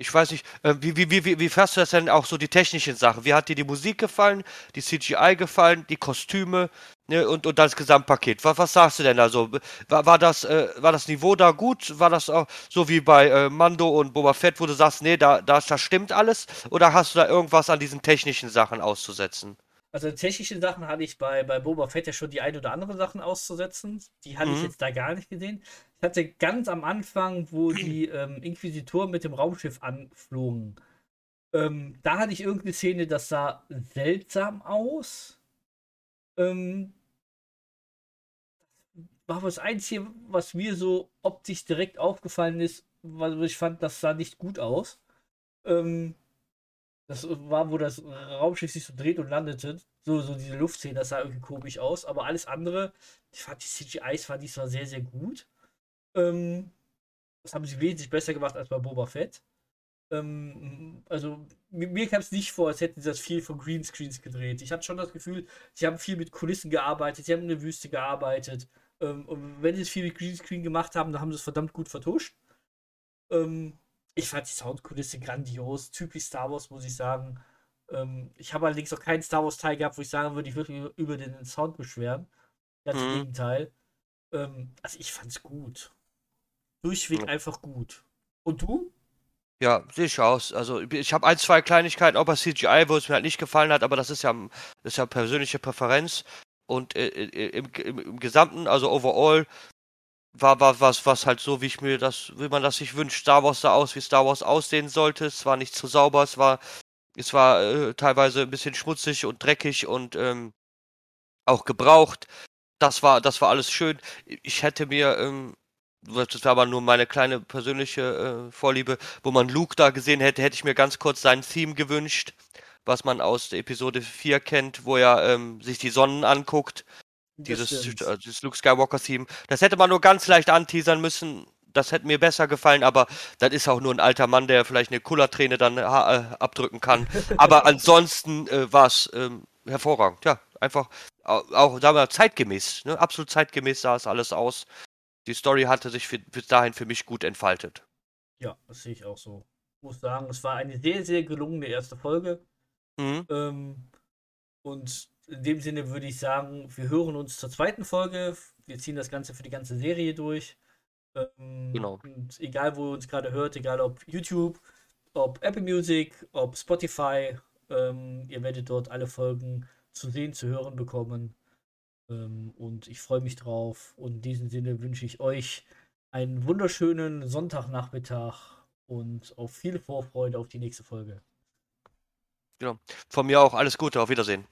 ich weiß nicht, äh, wie, wie, wie, wie fährst du das denn auch so die technischen Sachen? Wie hat dir die Musik gefallen, die CGI gefallen, die Kostüme ne, und, und das Gesamtpaket? Was, was sagst du denn da so? War, war, das, äh, war das Niveau da gut? War das auch so wie bei äh, Mando und Boba Fett, wo du sagst, nee, da, da, da stimmt alles? Oder hast du da irgendwas an diesen technischen Sachen auszusetzen? Also technische Sachen hatte ich bei, bei Boba Fett ja schon die ein oder andere Sachen auszusetzen. Die hatte mhm. ich jetzt da gar nicht gesehen. Ich hatte ganz am Anfang, wo die ähm, Inquisitoren mit dem Raumschiff anflogen, ähm, da hatte ich irgendeine Szene, das sah seltsam aus. Ähm, war das Einzige, was mir so optisch direkt aufgefallen ist, weil ich fand, das sah nicht gut aus. Ähm, das war, wo das Raumschiff sich so dreht und landete. So, so diese Luftszene, das sah irgendwie komisch aus. Aber alles andere, ich fand die CGIs fand ich zwar sehr, sehr gut. Ähm, das haben sie wesentlich besser gemacht als bei Boba Fett. ähm, also mir, mir kam es nicht vor, als hätten sie das viel von Greenscreens gedreht. Ich hatte schon das Gefühl, sie haben viel mit Kulissen gearbeitet, sie haben in der Wüste gearbeitet. Ähm, und wenn sie es viel mit Greenscreen gemacht haben, dann haben sie es verdammt gut vertuscht. Ähm, ich fand die Soundkulisse grandios, typisch Star Wars, muss ich sagen. Ähm, ich habe allerdings auch keinen Star Wars-Teil gehabt, wo ich sagen würde, ich würde mich über den Sound beschweren. Ganz mhm. im Gegenteil. Ähm, also ich fand's gut. Durchweg ja. einfach gut. Und du? Ja, sehe ich aus. Also ich habe ein, zwei Kleinigkeiten auch bei CGI, wo es mir halt nicht gefallen hat, aber das ist ja, das ist ja persönliche Präferenz. Und äh, äh, im, im, im, Gesamten, also overall, war, war was, was halt so, wie ich mir das, wie man das sich wünscht. Star Wars sah aus, wie Star Wars aussehen sollte. Es war nicht zu sauber, es war, es war äh, teilweise ein bisschen schmutzig und dreckig und ähm, auch gebraucht. Das war, das war alles schön. Ich hätte mir ähm, das war aber nur meine kleine persönliche äh, Vorliebe, wo man Luke da gesehen hätte, hätte ich mir ganz kurz sein Theme gewünscht, was man aus Episode 4 kennt, wo er ähm, sich die Sonnen anguckt. Dieses, äh, dieses Luke Skywalker-Theme. Das hätte man nur ganz leicht anteasern müssen. Das hätte mir besser gefallen, aber das ist auch nur ein alter Mann, der vielleicht eine Kullerträne dann äh, abdrücken kann. aber ansonsten äh, war es ähm, hervorragend. Ja, einfach auch, auch sagen wir, zeitgemäß. Ne? Absolut zeitgemäß sah es alles aus die Story hatte sich für, bis dahin für mich gut entfaltet. Ja, das sehe ich auch so. Ich muss sagen, es war eine sehr, sehr gelungene erste Folge. Mhm. Ähm, und in dem Sinne würde ich sagen, wir hören uns zur zweiten Folge. Wir ziehen das Ganze für die ganze Serie durch. Ähm, genau. Und egal, wo ihr uns gerade hört, egal ob YouTube, ob Apple Music, ob Spotify, ähm, ihr werdet dort alle Folgen zu sehen, zu hören bekommen. Ähm, und ich freue mich drauf. Und in diesem Sinne wünsche ich euch einen wunderschönen Sonntagnachmittag und auf viel Vorfreude auf die nächste Folge. Genau. Von mir auch alles Gute. Auf Wiedersehen.